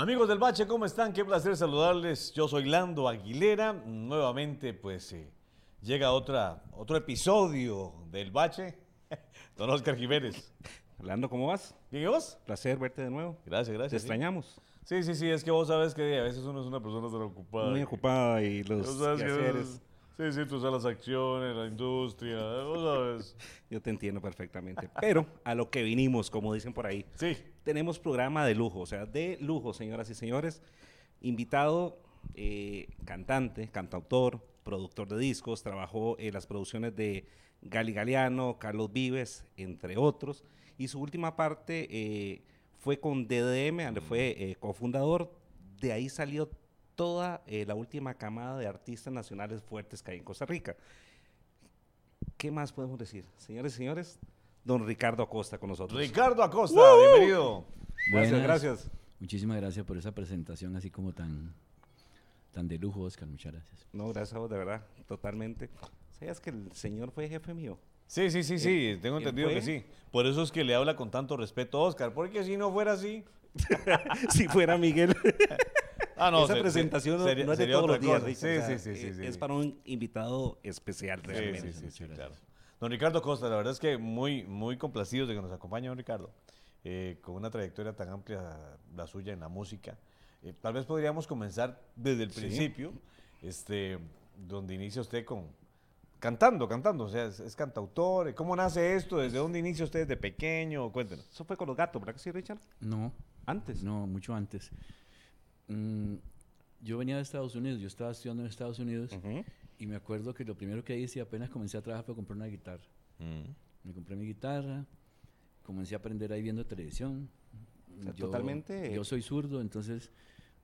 Amigos del Bache, ¿cómo están? Qué placer saludarles. Yo soy Lando Aguilera. Nuevamente, pues, eh, llega otra, otro episodio del Bache. Don Oscar Jiménez. Lando, ¿cómo vas? ¿Bien y vos? Placer verte de nuevo. Gracias, Te gracias. sí. extrañamos. Sí, sí, sí, es que vos sabes que a veces uno es una persona tan ocupada. Muy ocupada y los quehaceres. Sí, sí, tú sabes las acciones, la industria, vos sabes. Yo te entiendo perfectamente. Pero a lo que vinimos, como dicen por ahí. Sí, Tenemos programa de lujo, o sea, de lujo, señoras y señores. Invitado, eh, cantante, cantautor, productor de discos, trabajó en las producciones de Gali Galeano, Carlos Vives, entre otros. Y su última parte eh, fue con DDM, donde fue eh, cofundador. De ahí salió toda eh, la última camada de artistas nacionales fuertes que hay en Costa Rica. ¿Qué más podemos decir? Señores y señores, don Ricardo Acosta con nosotros. Ricardo Acosta, bienvenido. Gracias, Buenas. gracias. Muchísimas gracias por esa presentación así como tan, tan de lujo, Oscar. Muchas gracias. No, gracias a vos, de verdad, totalmente. ¿Sabías que el señor fue jefe mío? Sí, sí, sí, sí, tengo entendido que sí. Por eso es que le habla con tanto respeto a Oscar, porque si no fuera así... si fuera Miguel. Ah, no, Esa se- presentación no, sería- no es de todos los días. Richard, Sí, o sea, sí, sí, sí, eh, Es sí. para un invitado especial realmente. sí, sí, claro. Don Ricardo Costa, la verdad es que muy, muy complacidos de que nos acompañe don Ricardo, eh, con una trayectoria tan amplia la suya en la música. Eh, tal vez podríamos comenzar desde el Sí. principio, este, donde inicia usted con cantando, cantando, o sea, es, es cantautor. ¿Cómo nace esto? ¿Desde dónde inicia usted desde pequeño? Cuéntenos. Eso fue con los gatos, ¿verdad que sí, Richard? No, Antes. no, mucho antes. Mm, yo venía de Estados Unidos, yo estaba estudiando en Estados Unidos y me acuerdo que lo primero que hice apenas comencé a trabajar fue comprar una guitarra. Me compré mi guitarra, comencé a aprender ahí viendo televisión. O sea, totalmente- Yo soy zurdo, entonces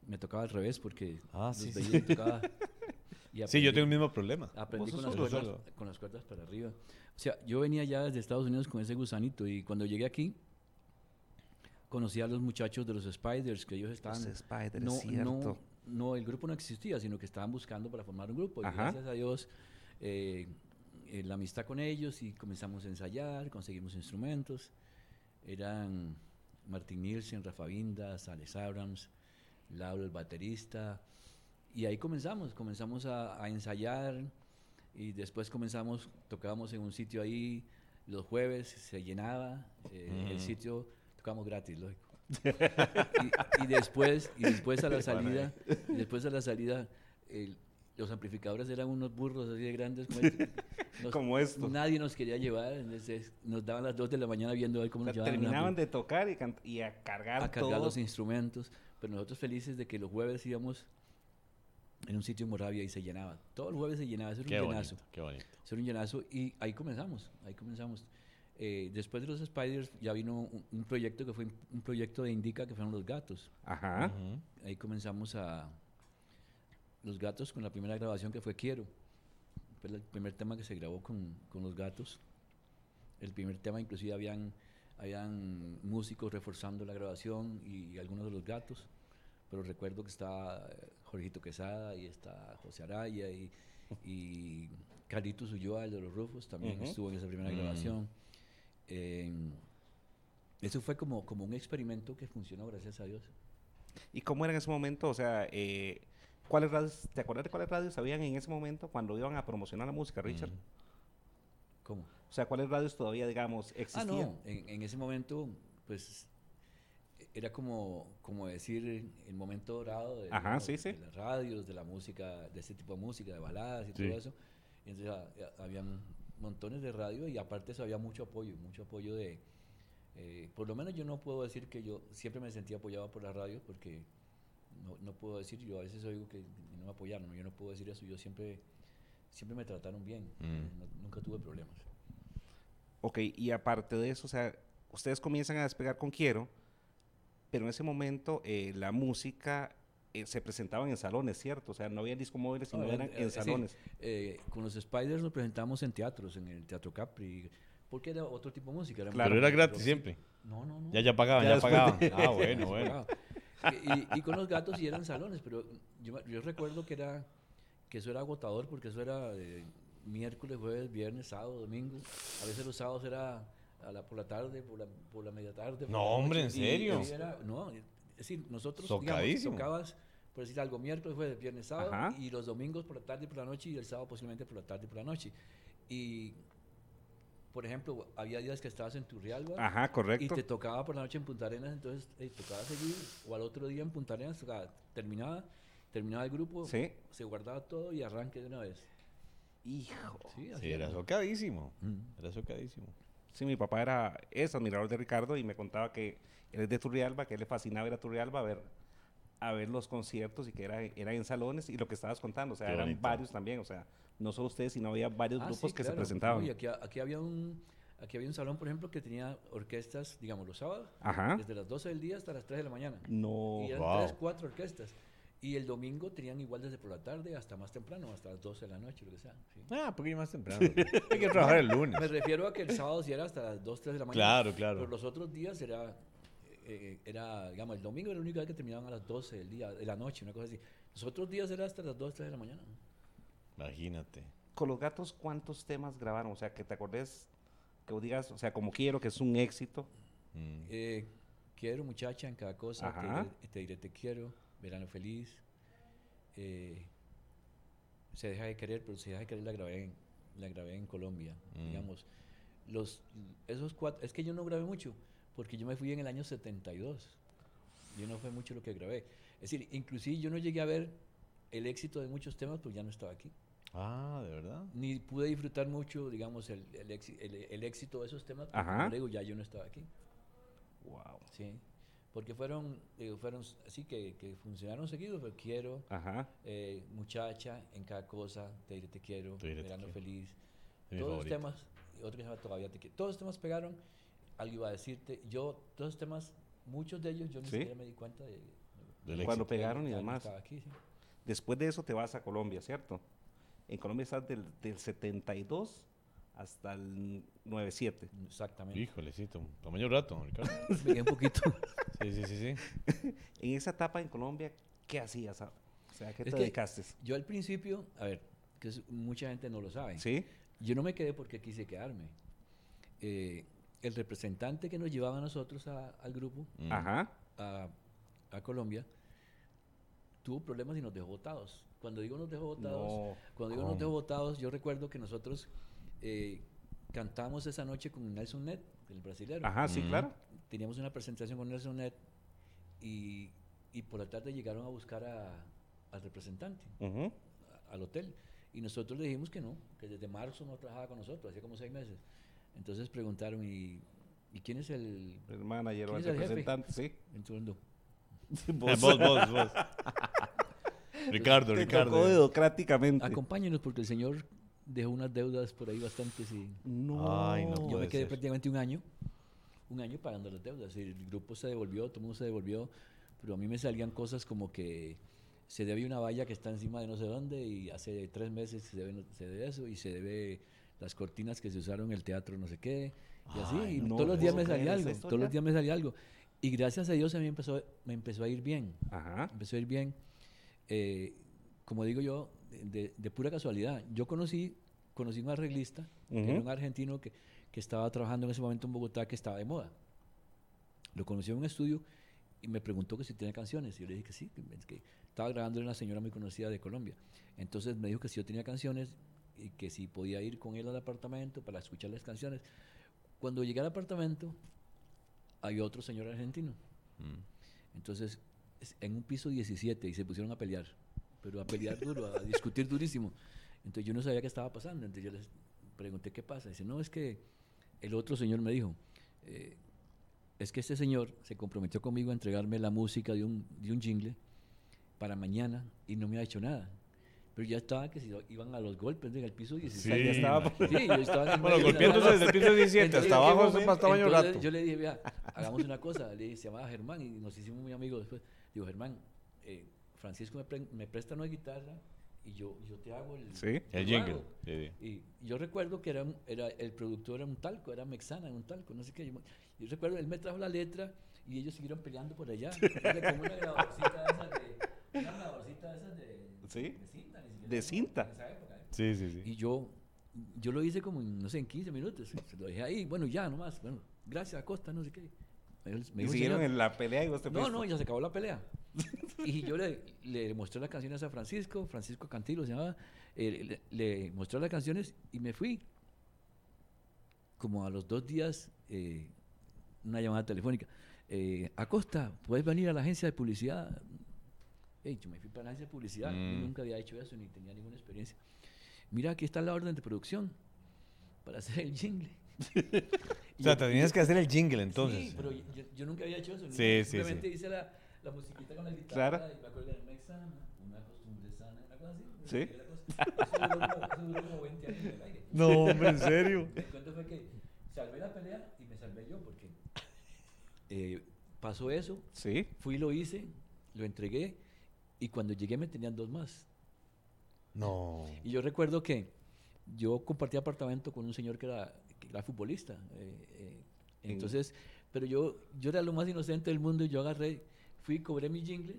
me tocaba al revés porque Ah, los sí, sí. y tocaba. y Sí, yo tengo el mismo problema. Aprendí con las, cuerdas, con las cuerdas para arriba. O sea, yo venía ya desde Estados Unidos con ese gusanito y cuando llegué aquí conocí a los muchachos de los Spiders que ellos estaban... Los Spiders, no, cierto. no, no, el grupo no existía, sino que estaban buscando para formar un grupo. Y Ajá. gracias a Dios, eh, eh, la amistad con ellos y comenzamos a ensayar, conseguimos instrumentos. Eran Martin Nielsen, Rafa Vindas, Alex Abrams, Lauro el baterista. Y ahí comenzamos, comenzamos a, a ensayar y después comenzamos, tocábamos en un sitio ahí los jueves, se llenaba eh, el Ujú. sitio, tocábamos gratis, lógico. y, y después, y después a la salida, y después a la salida, el- los amplificadores eran unos burros así de grandes como, este. Nos- Como esto. Nadie nos quería llevar, entonces nos daban las 2 de la mañana viendo a ver cómo O sea, nos llevaban terminaban de tocar y, y a cargar a cargar todo. los instrumentos, pero nosotros felices de que los jueves íbamos en un sitio en Moravia y se llenaba. Todo el jueves se llenaba, eso era Qué un bonito, llenazo. qué bonito. Eso era un llenazo y ahí comenzamos, ahí comenzamos. Eh, después de los Spiders ya vino un, un proyecto que fue un proyecto de Indica que fueron los gatos. Ajá. Ahí comenzamos a los gatos con la primera grabación que fue Quiero. Fue el primer tema que se grabó con, con los gatos. El primer tema inclusive habían, habían músicos reforzando la grabación y, algunos de los gatos. Pero recuerdo que está eh, Jorgito Quesada y está José Araya y, y Carlitos Ulloa, el de los Rufos, también estuvo en esa primera Mm. grabación. Eh, eso fue como, como un experimento que funcionó, gracias a Dios. ¿Y cómo era en ese momento? O sea, eh, ¿cuáles radios, ¿te acuerdas de cuáles radios habían en ese momento cuando iban a promocionar la música, Richard? ¿Cómo? O sea, ¿cuáles radios todavía, digamos, Ah, existían? no, en, en ese momento, pues, era como, como decir el momento dorado de, Ajá, ¿no? sí, sí. de las radios, de la música, de este tipo de música, de baladas y Sí. todo eso. Y entonces ah, ah, habían montones de radio y aparte eso había mucho apoyo, mucho apoyo de... eh, por lo menos yo no puedo decir que yo siempre me sentí apoyado por la radio porque no, no puedo decir, yo a veces oigo que no me apoyaron, yo no puedo decir eso, yo siempre, siempre me trataron bien, Mm. no- nunca tuve problemas. Ok, y aparte de eso, o sea, ustedes comienzan a despegar con Quiero, pero en ese momento eh, la música eh, se presentaba en salones, ¿cierto? O sea, no había disco móviles, sino No, eran eh, en eh, sí. salones. Eh, con los Spiders nos presentamos en teatros, en el Teatro Capri, porque era otro tipo de música. era Claro. Pero era gratis rock. siempre. No, no, no. Ya, ya pagaban, Ya ya, pagaban. de- Ah, bueno, bueno. Y, y con los gatos sí eran salones, pero yo, yo recuerdo que era que eso era agotador porque eso era eh, miércoles, jueves, viernes, sábado, domingo. A veces los sábados era a la, por la tarde, por la, por la media tarde. No, hombre, noche, ¿en y- y serio? era- no, es decir, nosotros digamos, tocabas, por decir algo, miércoles, jueves, viernes, sábado, Ajá. y los domingos por la tarde y por la noche, y el sábado posiblemente por la tarde y por la noche. Y, por ejemplo, había días que estabas en Turrialba Ajá, y correcto. te tocaba por la noche en Punta Arenas, entonces eh, tocaba seguir, o al otro día en Punta Arenas, tocaba- terminaba, terminaba el grupo, Sí. se guardaba todo y arranque de una vez. Hijo. Sí, así Sí, era era. socadísimo. Mm. Era socadísimo. Sí, mi papá era, es admirador de Ricardo y me contaba que él es de Turrialba, que a él le fascinaba ir a Turrialba a ver, a ver los conciertos y que era, era en salones y lo que estabas contando, o sea, Qué eran bonito. varios también, o sea, no solo ustedes, sino había varios Ah, grupos sí, que se presentaban. No, y aquí, aquí había un, aquí había un salón, por ejemplo, que tenía orquestas, digamos, los sábados, Ajá. desde las 12 del día hasta las 3 de la mañana. No. y eran wow. tres, cuatro orquestas. Y el domingo tenían igual desde por la tarde hasta más temprano, hasta las 12 de la noche, lo que sea. sí. Ah, un poquito más temprano. Hay que trabajar el lunes. Me refiero a que el sábado sí era hasta las 2, 3 de la mañana. Claro, claro. Pero los otros días era, eh, era, digamos, el domingo era el único día que terminaban a las 12 del día, de la noche, una cosa así. Los otros días era hasta las 2, 3 de la mañana. Imagínate. Con los gatos, ¿cuántos temas grabaron? O sea, que te acordes, que digas, o sea, como quiero, que es un éxito. Mm. Eh, quiero muchacha en cada cosa, te te diré te quiero, verano feliz. eh, se deja de querer, pero se deja de querer la grabé en, la grabé en Colombia, Mm. digamos. Los, esos cuatro, es que yo no grabé mucho, porque yo me fui en el año 72. Yo no fue mucho lo que grabé. Es decir, inclusive yo no llegué a ver el éxito de muchos temas, porque ya no estaba aquí. Ah, ¿de verdad? Ni pude disfrutar mucho, digamos, el, el, el- el éxito de esos temas, porque Ajá. como le digo, ya yo no estaba aquí. Wow. Sí, porque fueron, digo, fueron así que, que funcionaron seguidos, pero quiero, Ajá. eh, muchacha, en cada cosa, te diré te quiero, Te diré te verano quiero. feliz, Es todos los temas, otro que se llama todavía te quiero, todos los temas pegaron, algo iba a decirte, yo, todos los temas, muchos de ellos yo ni Sí. siquiera me di cuenta de, Del Cuando pegaron y demás. aquí, sí. Después de eso te vas a Colombia, ¿cierto? En Colombia estás del, del 72 hasta el 97. exactamente, Híjole, sí, tom- tamaño rato, Ricardo. un poquito. Sí, sí, sí, sí. En esa etapa en Colombia, ¿qué hacías? O sea, ¿qué Es te que- dedicaste? Yo al principio, a ver, que es- mucha gente no lo sabe, ¿Sí? Yo no me quedé porque quise quedarme. Eh, el representante que nos llevaba a nosotros a- al grupo, Mm. Ajá. a, a Colombia, tuvo problemas y nos dejó votados. Cuando digo nos dejó votados, No. cuando digo nos dejó votados, yo recuerdo que nosotros eh, cantamos esa noche con Nelson Net, el brasileño. Ajá, sí, Mm. claro. Teníamos una presentación con Nelson Net y, y por la tarde llegaron a buscar a- al representante Ujú. a- al hotel. Y nosotros le dijimos que no, que desde marzo no trabajaba con nosotros, hacía como seis meses. Entonces preguntaron, ¿y, ¿y quién es el...? El manager o ¿Quién el representante, sí. Entonces, vos, vos, vos. Ricardo, Te Ricardo. tocó dedocráticamente. acompáñenos porque el señor dejó unas deudas por ahí bastantes y No. Ay, no yo me quedé ser. prácticamente un año, un año pagando las deudas. El grupo se devolvió, todo el mundo se devolvió, pero a mí me salían cosas como que se debe una valla que está encima de no sé dónde y hace tres meses se debe, se debe eso y se debe las cortinas que se usaron en el teatro no sé qué y así Ay, y no todos los días me salía algo todos los días me salía algo y gracias a Dios a mí empezó me empezó a ir bien Ajá. empezó a ir bien Eh, como digo yo de, de pura casualidad yo conocí conocí un arreglista que era Ujú. un argentino que, que estaba trabajando en ese momento en Bogotá que estaba de moda lo conocí en un estudio y me preguntó que si tenía canciones. Y yo le dije que sí, que, que estaba grabando una señora muy conocida de Colombia. Entonces me dijo que si yo tenía canciones y que si podía ir con él al apartamento para escuchar las canciones. Cuando llegué al apartamento, hay otro señor argentino. Mm. Entonces, es- en un piso 17 y se pusieron a pelear, pero a pelear duro, a discutir durísimo. Entonces yo no sabía qué estaba pasando. Entonces yo les pregunté qué pasa. Dice, no, es que el otro señor me dijo, eh, es que este señor se comprometió conmigo a entregarme la música de un, de un jingle para mañana y no me ha hecho nada. Pero ya estaba que si iban a los golpes en el piso 16. Sí, ya estaba. Sí, yo estaba Bueno, golpeándose desde el piso 17 Entonces, hasta ¿en qué abajo momento? más tamaño Entonces, rato. Yo le dije, vea, hagamos una cosa. Le dije, se llamaba Germán y nos hicimos muy amigos después. Digo, Germán, eh, Francisco me, pre- me presta una guitarra y yo, yo te hago el, Sí. El jingle. hago". Sí, sí. Y yo recuerdo que era, era el productor era un talco, era Mexana, un talco, no sé qué. Yo, yo recuerdo, él me trajo la letra y ellos siguieron peleando por allá. Era como una grabadorcita de esas de, una grabadorcita de esas de, Sí. de cinta. ni siquiera De cinta. en esa época, ¿eh? Sí, sí, sí. Y yo, yo lo hice como, en, no sé, en 15 minutos. Se lo dejé ahí, bueno, ya nomás. Bueno, gracias, Acosta, no sé qué. Me dijo, Y "El siguieron señor". en la pelea y vos te No, no, ya se acabó la pelea. y yo le, le mostré las canciones a Francisco, Francisco Cantilo se llamaba, eh, le, le mostré las canciones y me fui. Como a los dos días, eh, una llamada telefónica. Eh, Acosta, ¿puedes venir a la agencia de publicidad? Ey, yo me fui para la agencia de publicidad, Mm. nunca había hecho eso ni tenía ninguna experiencia. Mira, aquí está la orden de producción para hacer el jingle. O sea, te tenías que hacer el jingle entonces. Sí, pero yo, yo nunca había hecho eso. Sí, sí, Simplemente sí. hice la, la musiquita con la guitarra Claro. y me acuerdo de Mexana, una costumbre sana, una cosa así. Sí. Eso duró, como, eso duró como 20 años en el aire. No, hombre, en serio. El cuento fue que salvé la pelea y me salvé yo porque eh, pasó eso, Sí. fui y lo hice, lo entregué y cuando llegué me tenían dos más. No. Y yo recuerdo que yo compartí apartamento con un señor que era, que era futbolista. eh, eh, En- entonces, pero yo, yo era lo más inocente del mundo y yo agarré, fui, cobré mi jingle,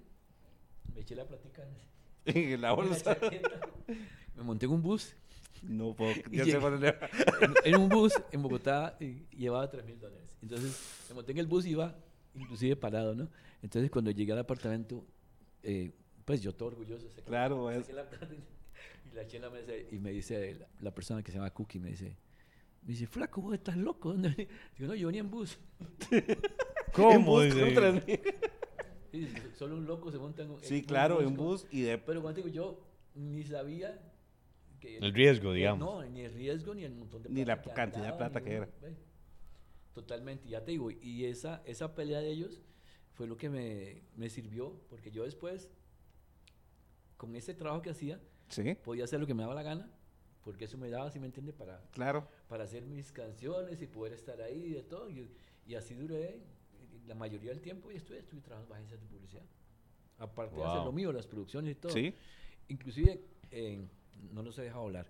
me eché la platica en, la en la bolsa. me monté en un bus, No puedo. Y Ya sé en, en un bus en Bogotá y llevaba 3 mil dólares. Entonces, me monté en el bus y iba inclusive parado, ¿no? Entonces, cuando llegué al apartamento, eh, pues yo todo orgulloso. saqué- Claro, saqué es- la plata y la eché en la mesa y me dice la, la persona que se llama Cookie, me dice, me dice, flaco, vos estás loco. ¿Dónde venís?" Digo, no, yo venía en bus. En ¿Cómo? bus Dice. Y dice, solo un loco se monta en un Sí, en claro, en bus y de. Pero cuando digo, yo ni sabía que... El riesgo, digamos. No, ni el riesgo ni el montón de Ni la plata cantidad de plata que era. Totalmente, ya te digo, y esa, esa pelea de ellos fue lo que me, me sirvió, porque yo después, con ese trabajo que hacía, Sí, podía hacer lo que me daba la gana, porque eso me daba, si me entiende, para, claro. para hacer mis canciones y poder estar ahí y de todo. Y, y así duré la mayoría del tiempo y estuve, estuve trabajando en agencias de publicidad. Aparte de hacer lo mío, las producciones y todo. Sí. Inclusive, eh, no los he dejado hablar.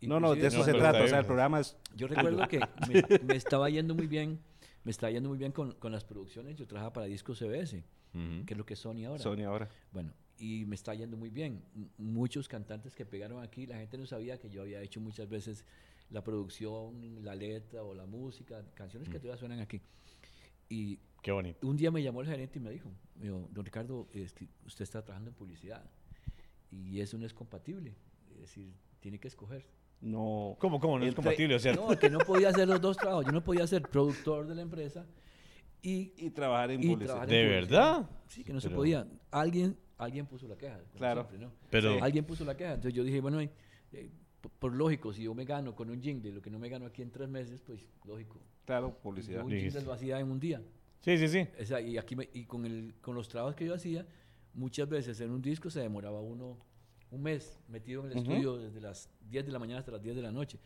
No, no, de eso No, se trata. está O sea, bien, el programa es. yo recuerdo que me, me estaba yendo muy bien, me estaba yendo muy bien con, con las producciones. Yo trabajaba para Disco CBS, que es lo que es Sony ahora. Sony ahora. Bueno, y me está yendo muy bien. M- muchos cantantes que pegaron aquí, la gente no sabía que yo había hecho muchas veces la producción, la letra o la música, canciones que todavía suenan aquí. Y Qué bonito. un día me llamó el gerente y me dijo, me dijo, don Ricardo, es que usted está trabajando en publicidad y eso no es compatible. Es decir, tiene que escoger. No. ¿Cómo, cómo? No es Entre- compatible, o sea. No, que no podía hacer los dos trabajos. Yo no podía ser productor de la empresa y, Y trabajar en y publicidad. trabajar ¿De en publicidad. verdad? Sí, que no se Pero- podía. Alguien, alguien puso la queja. como Claro. siempre, ¿no? Pero- Alguien puso la queja. Entonces yo dije, bueno, eh, eh, por, por lógico, si yo me gano con un jingle lo que no me gano aquí en tres meses, pues lógico. Claro, publicidad. un jingle lo hacía en un día. Sí, sí, sí. O sea, y aquí me- y con, el, con los trabajos que yo hacía, muchas veces en un disco se demoraba uno un mes metido en el Ujú. estudio desde las 10 de la mañana hasta las 10 de la noche.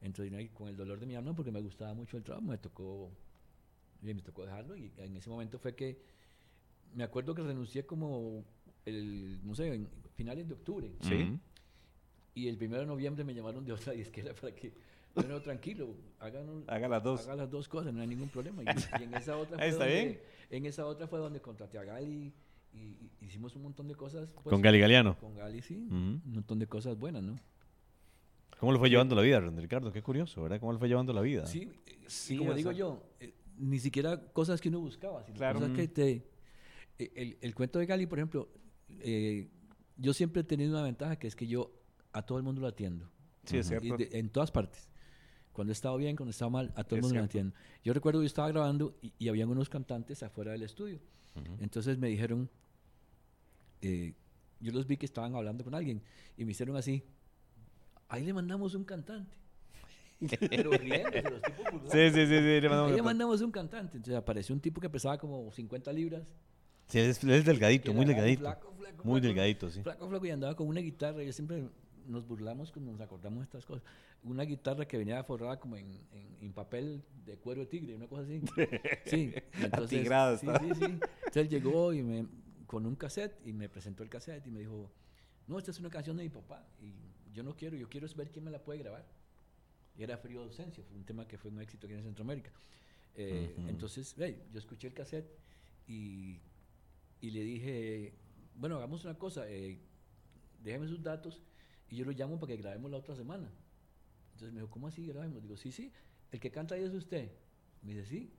Entonces, con el dolor de mi alma, porque me gustaba mucho el trabajo, me tocó, me tocó dejarlo. Y en ese momento fue que me acuerdo que renuncié como el, no sé, en finales de octubre. Sí. Y el primero de noviembre me llamaron de otra disquera para que, bueno, tranquilo, hagan un- Haga las dos. haga las dos cosas, no hay ningún problema. Y, y en esa otra fue Está donde, bien. En esa otra fue donde contraté a Gali y, y hicimos un montón de cosas. pues, Con Gali Galeano. Con Gali, sí. Un montón de cosas buenas, ¿no? ¿Cómo le fue llevando la vida, Ricardo? Qué curioso, ¿verdad? ¿Cómo le fue llevando la vida? Sí, eh, Sí, como digo sea- yo, eh, ni siquiera cosas que uno buscaba, sino Claro. cosas que te... eh, El, el cuento de Gali, por ejemplo, eh, yo siempre he tenido una ventaja que es que yo a todo el mundo lo atiendo. Sí, es Y cierto. de- en todas partes. Cuando he estado bien, cuando he estado mal, a todo el Es mundo lo entiendo. Yo recuerdo que yo estaba grabando y, y habían unos cantantes afuera del estudio. Entonces me dijeron, eh, yo los vi que estaban hablando con alguien y me hicieron así, ahí le mandamos un cantante. Pero riéndose, los tipos burlados. Sí, sí, sí, sí. le mandamos Ahí le un- mandamos un cantante. Entonces apareció un tipo que pesaba como 50 libras. Sí, es, es delgadito, muy delgadito. Flaco, flaco, Muy delgadito, sí. Flaco, flaco, y andaba con una guitarra. Yo siempre nos burlamos cuando nos acordamos de estas cosas. Una guitarra que venía forrada como en, en- en papel de cuero de tigre, una cosa así. Sí, y entonces, Atigrada sí, sí, sí. Entonces él llegó y me, con un cassette y me presentó el cassette y me dijo, no, esta es una canción de mi papá y yo no quiero, yo quiero ver quién me la puede grabar. Y era Frío de Ausencia, fue un tema que fue un éxito aquí en Centroamérica. Eh, Ujú. Entonces, hey, yo escuché el cassette y, y le dije, bueno, hagamos una cosa, eh, déjeme sus datos y yo lo llamo para que grabemos la otra semana. Entonces me dijo, ¿cómo así grabemos? Digo, sí, sí, el que canta ahí es usted. Me dice, sí.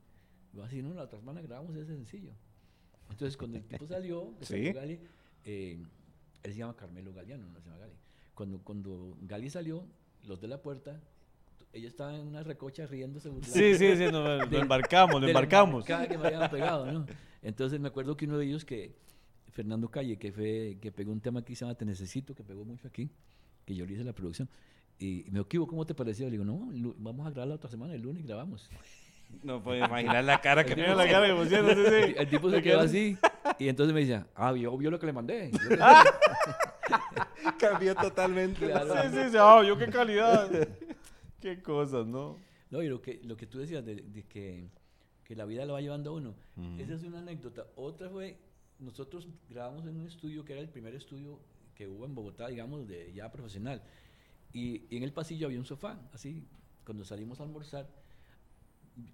Yo así, no, la otra semana grabamos ese sencillo. Entonces, cuando el tipo salió, que Sí. Gali, eh, él se llama Carmelo Galeano, no se llama Gali. Cuando, cuando Gali salió, los de la puerta, ella estaba en una recocha riéndose. Sí, sí, sí, no, lo de- embarcamos, la embarcamos. marcada que me habían pegado, ¿no? Entonces me acuerdo que uno de ellos, que Fernando Calle, que fue que pegó un tema aquí que se llama Te Necesito, que pegó mucho aquí, que yo le hice la producción. Y, y me dijo, ¿cómo te pareció? Le digo, no, vamos a grabar la otra semana, el lunes grabamos. No puedo imaginar la cara que la cara que pusieron, sí, El, sí. ti- el tipo se quedó así y entonces me decía, ah, yo vio lo que le mandé. Le- cambió totalmente. Claro. Sí, sí, sí, ah, yo qué calidad. qué cosas, ¿no? No, y lo que, lo que tú decías de, de que, que la vida lo va llevando a uno, esa es una anécdota. Otra fue, nosotros grabamos en un estudio que era el primer estudio que hubo en Bogotá, digamos, de ya profesional. Y, y en el pasillo había un sofá, así, cuando salimos a almorzar,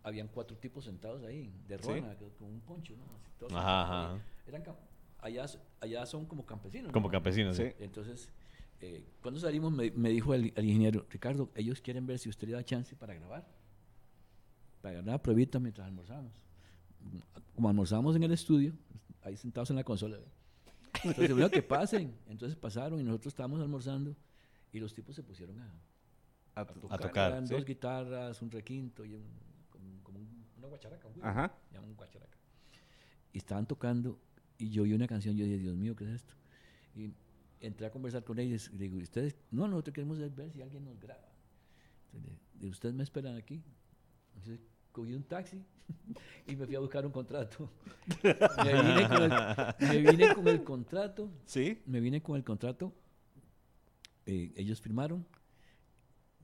habían cuatro tipos sentados ahí, de rona, con un poncho, ¿no? Así, todos Ajá. Eran allá, allá son como campesinos. Como ¿no? campesinos, sí. Entonces, eh, cuando salimos me, me dijo el, el ingeniero, Ricardo, ellos quieren ver si usted le da chance para grabar. Para ganar una pruebita mientras almorzamos. Como almorzamos en el estudio, ahí sentados en la consola. Entonces, bueno, que pasen. Entonces pasaron y nosotros estábamos almorzando y los tipos se pusieron a, A A tocar, Eran sí. dos guitarras, un requinto y un, como, como un- una guacharaca. un Ajá. llaman guacharaca. Y estaban tocando y yo oí una canción, yo dije, Dios mío, ¿qué es esto? Y entré a conversar con ellos y le digo, ¿ustedes? No, nosotros queremos ver si alguien nos graba. Entonces, ¿ustedes me esperan aquí? Entonces cogí un taxi y me fui a buscar un contrato. me, vine con el, me vine con el contrato Sí. me vine con el contrato, eh, ellos firmaron,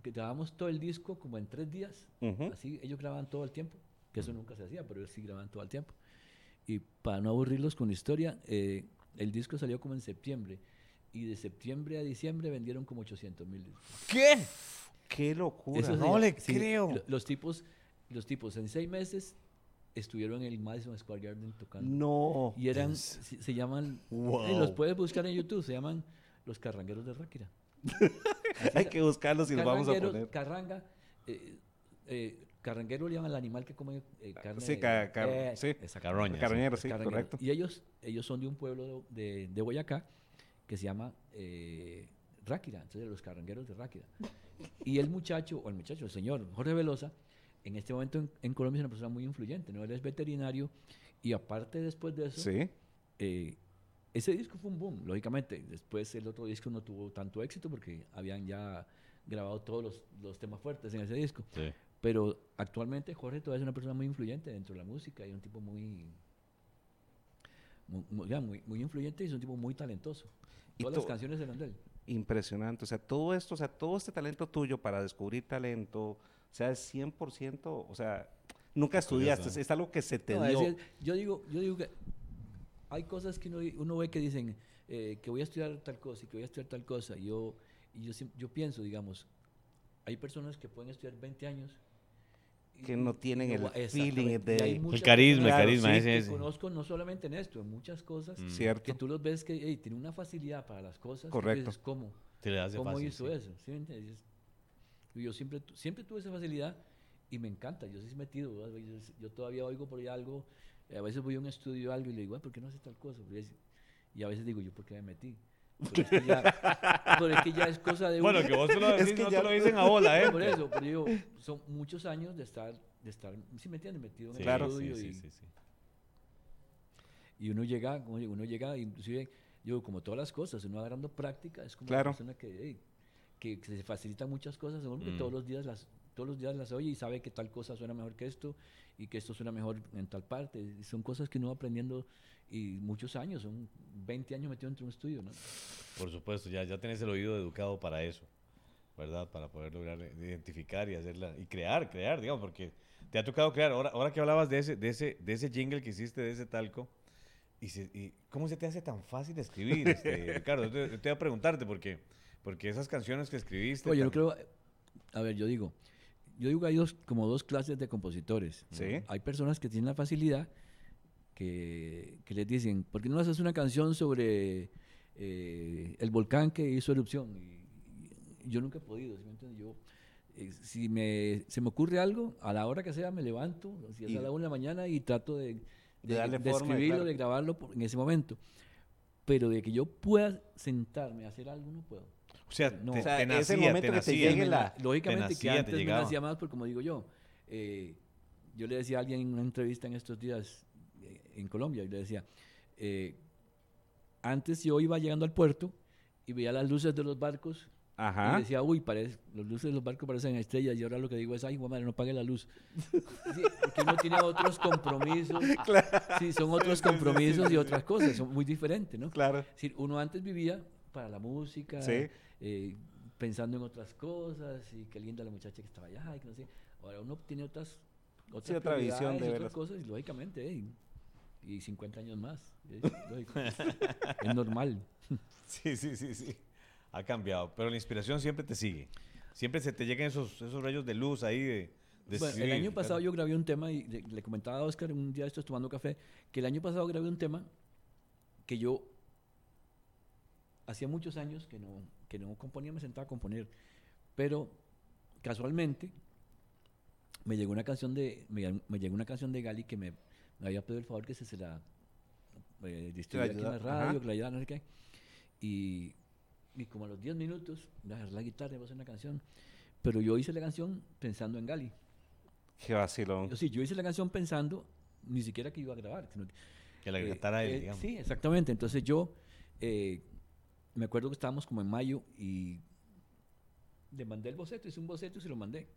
que grabamos todo el disco como en tres días, Ujú. así ellos grababan todo el tiempo, que eso nunca se hacía, pero ellos sí grababan todo el tiempo. Y para no aburrirlos con la historia, eh, el disco salió como en septiembre, y de septiembre a diciembre vendieron como 800 mil discos. ¿Qué? Qué locura. Eso no le sí, creo. lo- Los tipos, los tipos en seis meses estuvieron en el Madison Square Garden tocando. No. Y eran, se, se llaman, Wow. eh, los puedes buscar en YouTube, se llaman Los Carrangueros de Ráquira. Hay que buscarlos y los vamos a poner. Carranga, eh, eh, carranguero le llaman al animal que come eh, carne. Sí, ca- car- eh, sí. exacto. Carroña. Carroñero, sí, Carranguero. correcto. Y ellos, ellos son de un pueblo de, de Boyacá que se llama eh, Ráquira, entonces los carrangueros de Ráquira. Y el muchacho, o el muchacho, el señor Jorge Velosa, en este momento en, en Colombia es una persona muy influyente, ¿no? Él es veterinario y aparte después de eso, Sí. eh, ese disco fue un boom, lógicamente. Después el otro disco no tuvo tanto éxito porque habían ya grabado todos los, los temas fuertes en ese disco. Sí. Pero actualmente Jorge todavía es una persona muy influyente dentro de la música y un tipo muy, muy, muy, ya, muy- muy influyente y es un tipo muy talentoso. Y Todas las to- canciones eran de él. Impresionante. O sea, todo esto, o sea, todo este talento tuyo para descubrir talento, sea, es 100%, o sea, nunca estudiaste, es, es algo que se te No, dio. decir, yo, digo, yo digo que hay cosas que uno, uno ve que dicen eh, que voy a estudiar tal cosa y que voy a estudiar tal cosa. Y yo, y yo, yo pienso, digamos, hay personas que pueden estudiar 20 años. Que no tienen el feeling de- muchas carisma, el carisma, que ese, ese. conozco no solamente en esto, en muchas cosas, Mm. ¿Cierto? que tú los ves que hey, tienen una facilidad para las cosas. Correcto. dices, ¿Cómo? Se le hace ¿Cómo fácil, hizo sí. eso? ¿Sí me entiendes? Yo siempre, siempre tuve esa facilidad y me encanta. Yo soy metido. Yo, yo todavía oigo por ahí algo. eh, a veces voy a un estudio algo y le digo, "Ah, ¿por qué no hace tal cosa? Es- Y a veces digo, ¿yo por qué me metí? Pero es que ya, pero es, que ya es cosa de Bueno, uno. que vos te lo Es decís, que no ya- te lo dicen a bola, ¿eh? Por eso, pero digo, son muchos años de estar, de estar, ¿sí me entiendes? Metido en Sí, el Claro. estudio sí, y, sí, sí, sí. y uno llega, uno llega, inclusive, yo como todas las cosas, uno agarrando práctica, es como Claro. una persona que, hey, que, que se facilitan muchas cosas, uno que Mm. todos los días las todos los días las oye y sabe que tal cosa suena mejor que esto y que esto suena mejor en tal parte. Son cosas que uno va aprendiendo y muchos años, son 20 años metido entre un estudio, ¿no? Por supuesto, ya, ya tenés el oído educado para eso, ¿verdad? Para poder lograr identificar y hacerla, y crear, crear, digamos, porque te ha tocado crear. Ahora, ahora que hablabas de ese, de ese, de ese jingle que hiciste, de ese talco, y, se- y ¿cómo se te hace tan fácil escribir, este, Ricardo? Te, te voy a preguntarte, porque, porque esas canciones que escribiste... Oye, yo creo, a ver, yo digo, yo digo que hay dos, como dos clases de compositores. Sí. Hay personas que tienen la facilidad que, que les dicen, ¿por qué no haces una canción sobre eh, el volcán que hizo erupción? Y, y yo nunca he podido, ¿sí me entiendes? Yo, eh, si me, se me ocurre algo, a la hora que sea me levanto, si es a la una de la mañana y trato de, de, de forma, escribirlo, claro. de grabarlo por- en ese momento. Pero de que yo pueda sentarme a hacer algo, no puedo. O sea, No. te, O sea, te es el nacía, momento te que te llegue la- Lógicamente te que nacía, te antes me nacía más, porque como digo yo, eh, yo le decía a alguien en una entrevista en estos días eh, en Colombia, y le decía, eh, antes yo iba llegando al puerto y veía las luces de los barcos y Ajá. decía, uy, parece, los luces de los barcos parecen estrellas y ahora lo que digo es, ay, madre, no pague la luz. Sí, porque uno tiene otros compromisos, sí, son otros compromisos y otras cosas, son muy diferentes, ¿no? Claro. Es decir, uno antes vivía para la música, Sí. eh, pensando en otras cosas, y qué linda la muchacha que estaba allá, y que no sé. Ahora uno tiene otras, otras Sí, otra visión de otras cosas, y lógicamente, eh, y 50 años más, es, lógico. es normal. Sí, sí, sí, sí. Ha cambiado. Pero la inspiración siempre te sigue. Siempre se te llegan esos, esos rayos de luz ahí de... Bueno, el año pasado yo grabé un tema, y le, le comentaba a Oscar un día estos tomando café, que el año pasado grabé un tema que yo hacía muchos años que no, que no componía, me sentaba a componer, pero casualmente me llegó una canción de, me, me llegó una canción de Gali que me, me había pedido el favor que se, se la eh, distribuyera aquí en la radio, ajá. que la ayudara, no sé qué. Y, y como a los 10 minutos, voy a la guitarra y voy a hacer una canción. Pero yo hice la canción pensando en Gali. Qué vacilón. Yo, sí, yo hice la canción pensando ni siquiera que iba a grabar. sino que, Que la eh, cantara él, eh, digamos. Sí, exactamente. Entonces yo eh, me acuerdo que estábamos como en mayo y le mandé el boceto, hice un boceto y se lo mandé.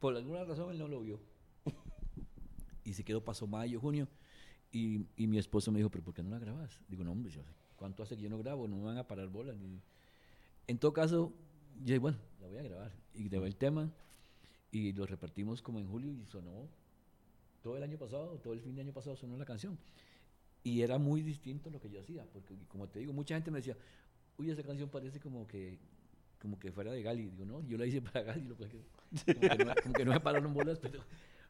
Por alguna razón él no lo vio. y se quedó, pasó mayo, junio. Y, y mi esposo me dijo, pero ¿por qué no la grabas? Digo, no, hombre, yo- ¿cuánto hace que yo no grabo? No me van a parar bolas. ni- En todo caso, yo dije, bueno, la voy a grabar. Y grabé el tema y lo repartimos como en julio y sonó todo el año pasado, todo el fin de año pasado sonó la canción. Y era muy distinto a lo que yo hacía, porque como te digo, mucha gente me decía, uy, esa canción parece como que como que fuera de Gali. Digo, no, yo la hice para Gali, lo que como, que no, como que no me pararon bolas, pero,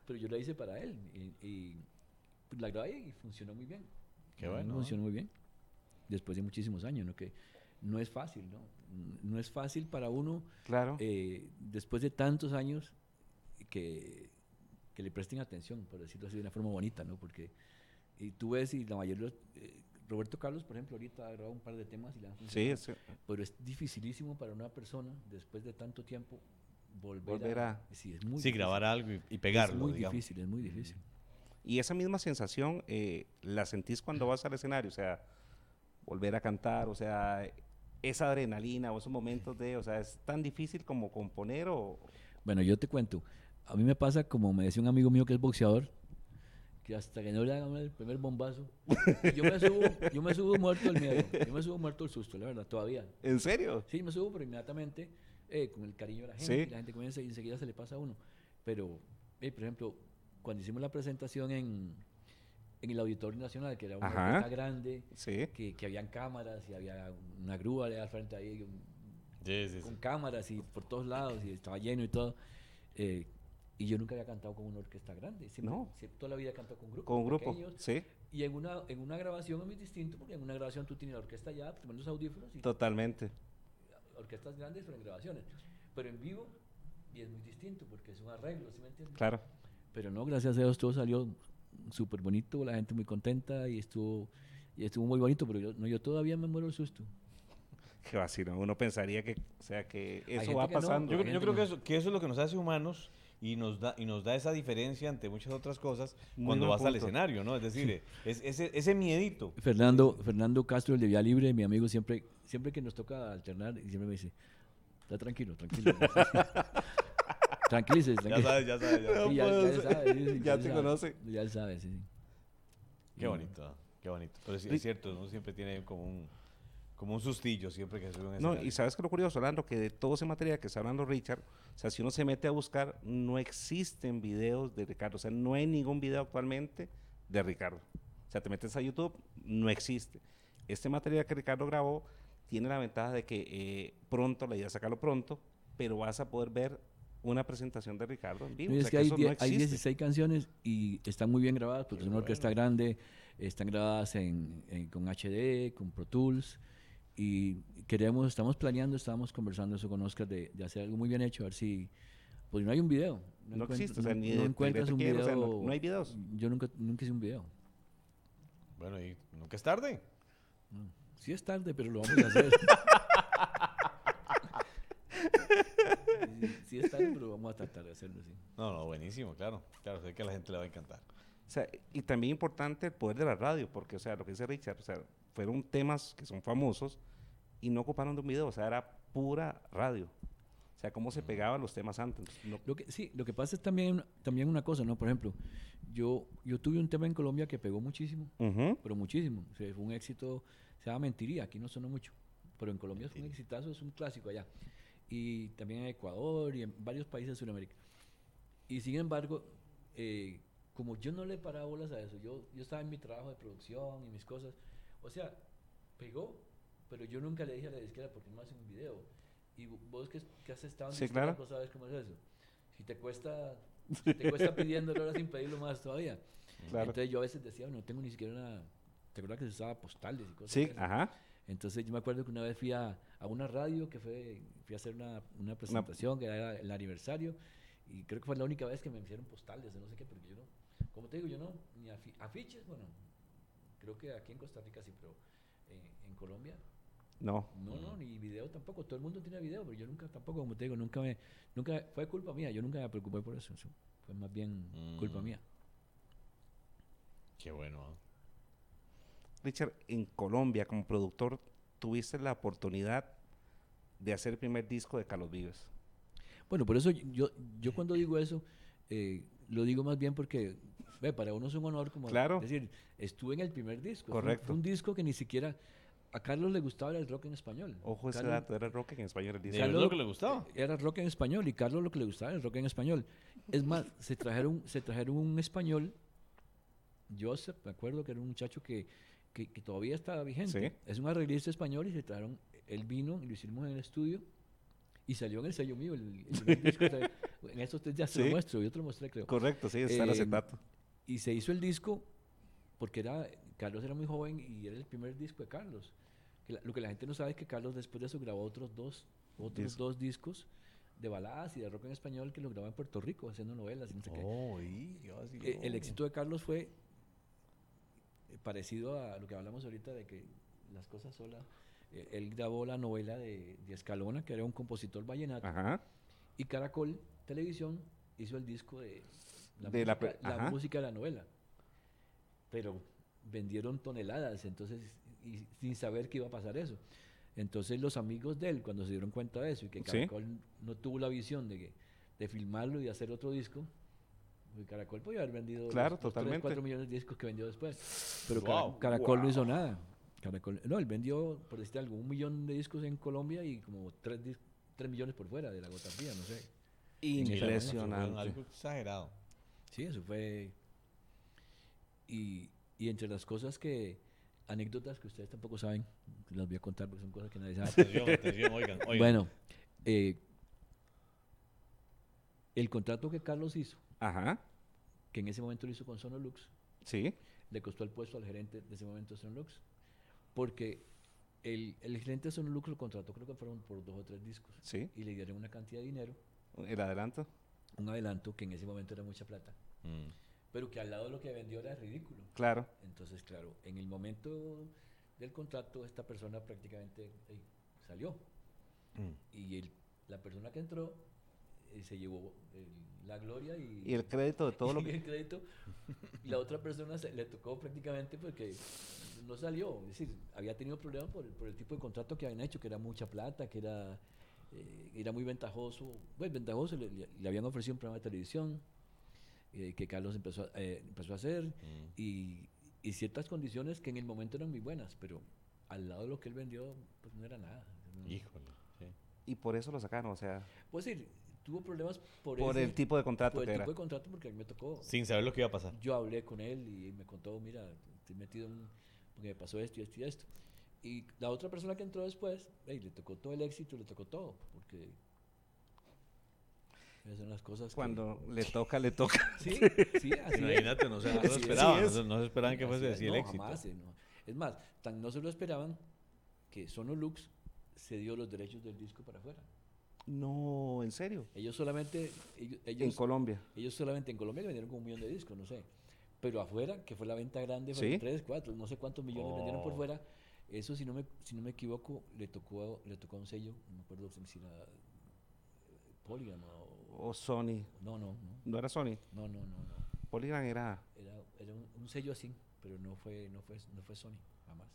pero yo la hice para él. Y, y, la grabé y funcionó muy bien. Qué bueno, Funcionó muy bien. Después de muchísimos años, ¿no? Que no es fácil, ¿no? No es fácil para uno Claro. eh, después de tantos años que, que le presten atención, por decirlo así de una forma bonita, ¿no? Porque y tú ves y la mayoría, de los- eh, Roberto Carlos, por ejemplo, ahorita ha grabado un par de temas y han Sí, es- pero es dificilísimo para una persona después de tanto tiempo volver, Volver a- sí, es muy Sí, difícil. grabar algo y, y pegarlo, es muy digamos. difícil, es muy difícil. Y esa misma sensación eh, la sentís cuando vas al escenario, o sea, volver a cantar, o sea, esa adrenalina o esos momentos de, o sea, es tan difícil como componer o... Bueno, yo te cuento. A mí me pasa, como me decía un amigo mío que es boxeador, que hasta que no le hagan el primer bombazo, yo me subo, yo me subo muerto del miedo, yo me subo muerto del susto, la verdad, todavía. ¿En serio? Sí, me subo, pero inmediatamente, eh, con el cariño de la gente, Sí. la gente comienza y enseguida se le pasa a uno. Pero, eh, por ejemplo, cuando hicimos la presentación en, en el Auditorio Nacional, que era una orquesta grande, Sí. que, que habían cámaras y había una grúa al frente ahí, un- sí, sí. con cámaras y por todos lados y estaba lleno y todo. eh, y yo nunca había cantado con una orquesta grande. Siempre, No. siempre- toda la vida he cantado con grupos Con un grupo, pequeños. sí, Y en una, en una grabación es muy distinto, porque en una grabación tú tienes la orquesta ya, te pones los audífonos y totalmente. orquestas grandes, pero en grabaciones. Pero en vivo, y es muy distinto, porque es un arreglo, ¿sí me entiendes? Claro. Pero no, gracias a Dios todo salió súper bonito, la gente muy contenta y estuvo, y estuvo muy bonito, pero yo, no, yo todavía me muero el susto. Qué vacilo. Uno pensaría que, o sea, que eso va que no. pasando. Yo, yo creo que- eso, que eso es lo que nos hace humanos y nos da y nos da esa diferencia ante muchas otras cosas cuando vas al escenario, ¿no? Es decir, es, ese, ese miedito. Fernando, Fernando Castro, el de Vía Libre, mi amigo, siempre, siempre que nos toca alternar, siempre me dice, está tranquilo, tranquilo. Tranquilices, Ya tranquilo. sabes, ya sabes. ya sabes. Sí, ya, ya sí, Ya te conoce. Ya él sabe, sí. Qué bonito, qué bonito. Pero sí, es cierto, uno siempre tiene como un, como un sustillo siempre que sube un No, escenario. y sabes que lo curioso, Orlando, que de todo ese material que está hablando Richard, o sea, si uno se mete a buscar, no existen videos de Ricardo, o sea, no hay ningún video actualmente de Ricardo. O sea, te metes a YouTube, no existe. Este material que Ricardo grabó tiene la ventaja de que eh, pronto, la idea es sacarlo pronto, pero vas a poder ver una presentación de Ricardo en vivo. No, o es sea, que que hay, eso die- no hay existe. 16 canciones y están muy bien grabadas porque es una orquesta grande, están grabadas en, en- con HD, con Pro Tools y queremos, estamos planeando, estamos conversando eso con Oscar de, de hacer algo muy bien hecho, a ver si, Pues no hay un video. No existe, o sea, no- ni no de encuentras un video. quiero, o sea, no- no hay videos. Yo nunca, nunca hice un video. Bueno, y nunca es tarde. No. Sí es tarde, pero lo vamos a hacer. Sí, sí es tarde, pero vamos a tratar de hacerlo, sí. No, no, buenísimo, claro. Claro, sé que a la gente le va a encantar. O sea, y también importante el poder de la radio, porque, o sea, lo que dice Richard, o sea, fueron temas que son famosos y no ocuparon de un video, o sea, era pura radio. O sea, cómo se pegaban los temas antes. No- Lo que, sí, lo que pasa es también, también una cosa, ¿no? Por ejemplo, yo, yo tuve un tema en Colombia que pegó muchísimo, Ujú. pero muchísimo. O sea, fue un éxito, se llama Mentiría, aquí no sonó mucho, pero en Colombia fue un exitazo, es un clásico allá. Y también en Ecuador y en varios países de Sudamérica. Y sin embargo, eh, como yo no le paraba bolas a eso, yo, yo estaba en mi trabajo de producción y mis cosas, o sea, pegó, pero yo nunca le dije a la disquera porque no hacen un video. Y vo- vos que, que has estado en Sí, claro. vos sabes cómo es eso. Si te cuesta, si te cuesta pidiéndolo ahora sin pedirlo más todavía. Claro. Entonces yo a veces decía, no tengo ni siquiera una... ¿Te acuerdas que se usaba postales y cosas Sí, ajá. Entonces yo me acuerdo que una vez fui a, a una radio que fue, fui a hacer una, una presentación que era el aniversario y creo que fue la única vez que me hicieron postales de no sé qué, porque yo no, como te digo, yo no, ni afi- afiches, bueno, creo que aquí en Costa Rica sí, pero eh, en Colombia No. no, no, ni video tampoco, todo el mundo tiene video, pero yo nunca tampoco, como te digo, nunca me, nunca, fue culpa mía, yo nunca me preocupé por eso, eso fue más bien culpa Mm. mía. Qué bueno. Richard, en Colombia, como productor, tuviste la oportunidad de hacer el primer disco de Carlos Vives. Bueno, por eso yo, yo cuando digo eso, eh, lo digo más bien porque ve, para uno es un honor como Claro. decir, estuve en el primer disco. Fue un- Correcto. Fue un, disco que ni siquiera a Carlos le gustaba el rock en español. Ojo ese Carlos- dato, era rock en español el ¿De disco. Carlos- lo que le gustaba? Era rock en español y Carlos lo que le gustaba era el rock en español. Es más, se trajeron, se trajeron un español, Joseph, me acuerdo que era un muchacho que, que, que todavía estaba vigente. Sí. Es un arreglista español y se trajeron, él vino y lo hicimos en el estudio y salió en el sello mío. El, el primer disco, en estos tres días se lo Sí. muestro, yo te lo mostré creo. Correcto, sí, está el Eh, acetato. Y se hizo el disco porque era Carlos era muy joven y era el primer disco de Carlos. Que la- lo que la gente no sabe es que Carlos después de eso grabó otros dos, otros Dis- dos discos de baladas y de rock en español que lo grabó en Puerto Rico haciendo novelas y no sé qué. Oh, y yo así, Eh, el oh. éxito de Carlos fue eh, parecido a lo que hablamos ahorita de que las cosas solas. Eh, él grabó la novela de, de Escalona, que era un compositor vallenato, Ajá. y Caracol Televisión hizo el disco de la, De la música, la ajá. música de la novela. Pero vendieron toneladas, entonces, y sin saber que iba a pasar eso. Entonces los amigos de él, cuando se dieron cuenta de eso y que Sí. Caracol no tuvo la visión de, que, de filmarlo y hacer otro disco, porque Caracol podía haber vendido Claro, los, totalmente. cuatro millones de discos que vendió después. Pero Wow. Caracol no hizo nada. Caracol, no, él vendió, por decirte algo, un millón de discos en Colombia y como tres, dis- tres millones por fuera de la gota fría, no sé. Sí, la Impresionante. Algo exagerado. Sí, eso fue. Y, y entre las cosas que. anécdotas que ustedes tampoco saben, las voy a contar porque son cosas que nadie sabe. Atención, atención, oigan, oigan. Bueno, eh, el contrato que Carlos hizo, Ajá. que en ese momento lo hizo con Sonolux, Sí. le costó el puesto al gerente de ese momento de Sonolux, porque el, el gerente de Sonolux lo contrató, creo que fueron por dos o tres discos, Sí. y le dieron una cantidad de dinero, El adelanto. Un adelanto que en ese momento era mucha plata, Mm. pero que al lado de lo que vendió era ridículo. Claro. Entonces, claro, en el momento del contrato, esta persona prácticamente salió. Mm. Y el- la persona que entró eh, se llevó el- la gloria y, Y el crédito de todo lo y que. el crédito. Y la otra persona se- le tocó prácticamente porque no salió. Es decir, había tenido problemas por el tipo de contrato que habían hecho, que era mucha plata, que era, eh, era muy ventajoso. Pues ventajoso, le, le- habían ofrecido un programa de televisión eh, que Carlos empezó, a- eh, empezó a hacer Mm. y, y ciertas condiciones que en el momento eran muy buenas, pero al lado de lo que él vendió, pues no era nada. No- Híjole. sí. Y por eso lo sacaron, o sea, Pues sí, tuvo problemas por, por ese- el tipo de contrato por el que tipo era. de contrato porque a mí me tocó. Sin saber lo que iba a pasar. Yo hablé con él y me contó, mira, estoy metido en, porque me pasó esto y esto y esto. Y la otra persona que entró después, ey, le tocó todo el éxito, le tocó todo, porque esas son las cosas que- Cuando le toca, le toca. Sí, sí, así es. Imagínate, no se, no se Así es. esperaban, no se, es. no se esperaban que Así fuese es, así el no, éxito. jamás, eh, no. Es más, tan no se lo esperaban que Sonolux se dio los derechos del disco para afuera. No, ¿en serio? Ellos solamente, ellos, en Colombia. ellos solamente en Colombia vendieron como un millón de discos, no sé. Pero afuera, que fue la venta grande, ¿Sí? fueron 3, 4, no sé cuántos millones vendieron por fuera. Eso, si no me, si no me equivoco, le tocó, le tocó a un sello, no me acuerdo si era eh, Polygram o... O Sony. No, no, no, No era Sony. no, no, no, no. Polygram era. Era, era un, un sello así, pero no fue, no fue, no fue Sony, jamás.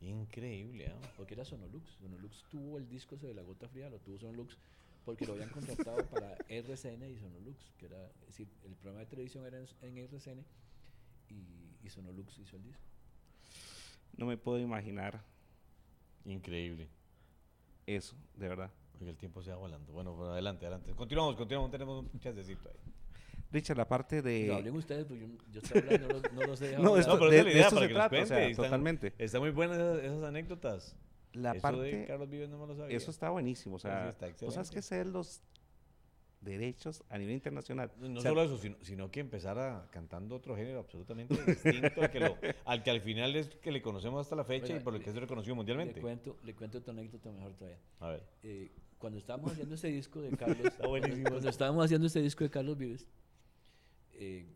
Increíble, ¿ah? Porque era Sonolux. Sonolux tuvo el disco ese de la gota fría, lo tuvo Sonolux porque lo habían contratado para RCN y Sonolux, que era, es decir, el programa de televisión era en, en RCN y, y Sonolux hizo el disco. No me puedo imaginar Increíble. eso, de verdad. Porque el tiempo se va volando. Bueno, pero adelante, adelante. Continuamos, continuamos. Tenemos un chancecito ahí. Richard, la parte de. Pero hablen ustedes, porque yo, yo estoy hablando, no los, no los he dejado No, esto- No, pero de- esa es la de idea, esto para se que nos trata, o sea, cuente. Están- totalmente. Están muy buenas esas, esas anécdotas. La Eso parte. de Carlos Vives no me lo sabía. Eso está buenísimo. O sea, sí, está tú sabes que ser los derechos a nivel internacional. No, no O sea, solo eso, sino, sino que empezara cantando otro género absolutamente distinto al que, lo- al que al final es que le conocemos hasta la fecha Bueno, y por el le- que es reconocido Le mundialmente. cuento, le cuento otra anécdota mejor todavía. A ver. Eh, cuando estábamos haciendo este disco de Carlos, Está cuando estábamos haciendo este disco de Carlos Vives, eh,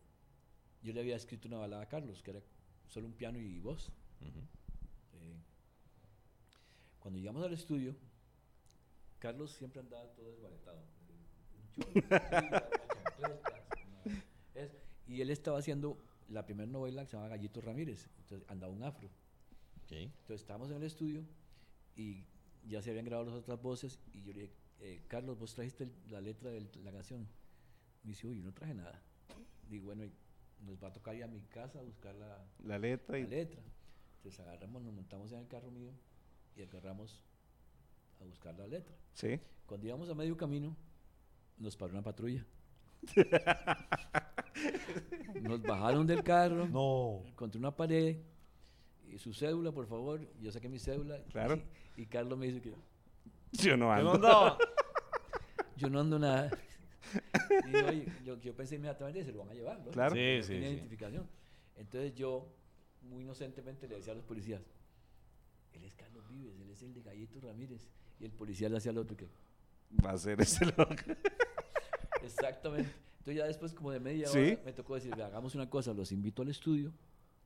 yo le había escrito una balada a Carlos, que era solo un piano y voz. Eh, cuando llegamos al estudio, Carlos siempre andaba todo desbaratado. Un chorro, chancletas, una- es- y él estaba haciendo la primera novela que se llama Gallito Ramírez, entonces andaba un afro. Ok. Entonces estábamos en el estudio y ya se habían grabado las otras voces y yo le dije, eh, Carlos, vos trajiste el- la letra de la canción. Me dice, uy, yo no traje nada. Digo, bueno, y nos va a tocar ir a mi casa a buscar la, La letra y. la letra. Entonces agarramos, nos montamos en el carro mío y agarramos a buscar la letra. Sí. Cuando íbamos a medio camino, nos paró una patrulla. nos bajaron del carro No. contra una pared y su cédula, por favor. Yo saqué mi cédula. Claro. Y, Carlos me dice que Yo no ¿Qué ando. no andaba? yo no ando nada. Y yo, yo pensé inmediatamente, se lo van a llevar, ¿no? Claro. Sí, No sí, tenía sí. identificación. Entonces yo, muy inocentemente, le decía a los policías, él es Carlos Vives, él es el de Gallito Ramírez. Y el policía le hacía al otro que, Va a ser ese loco. exactamente. Entonces ya después, como de media Sí. hora, me tocó decir, hagamos una cosa, los invito al estudio.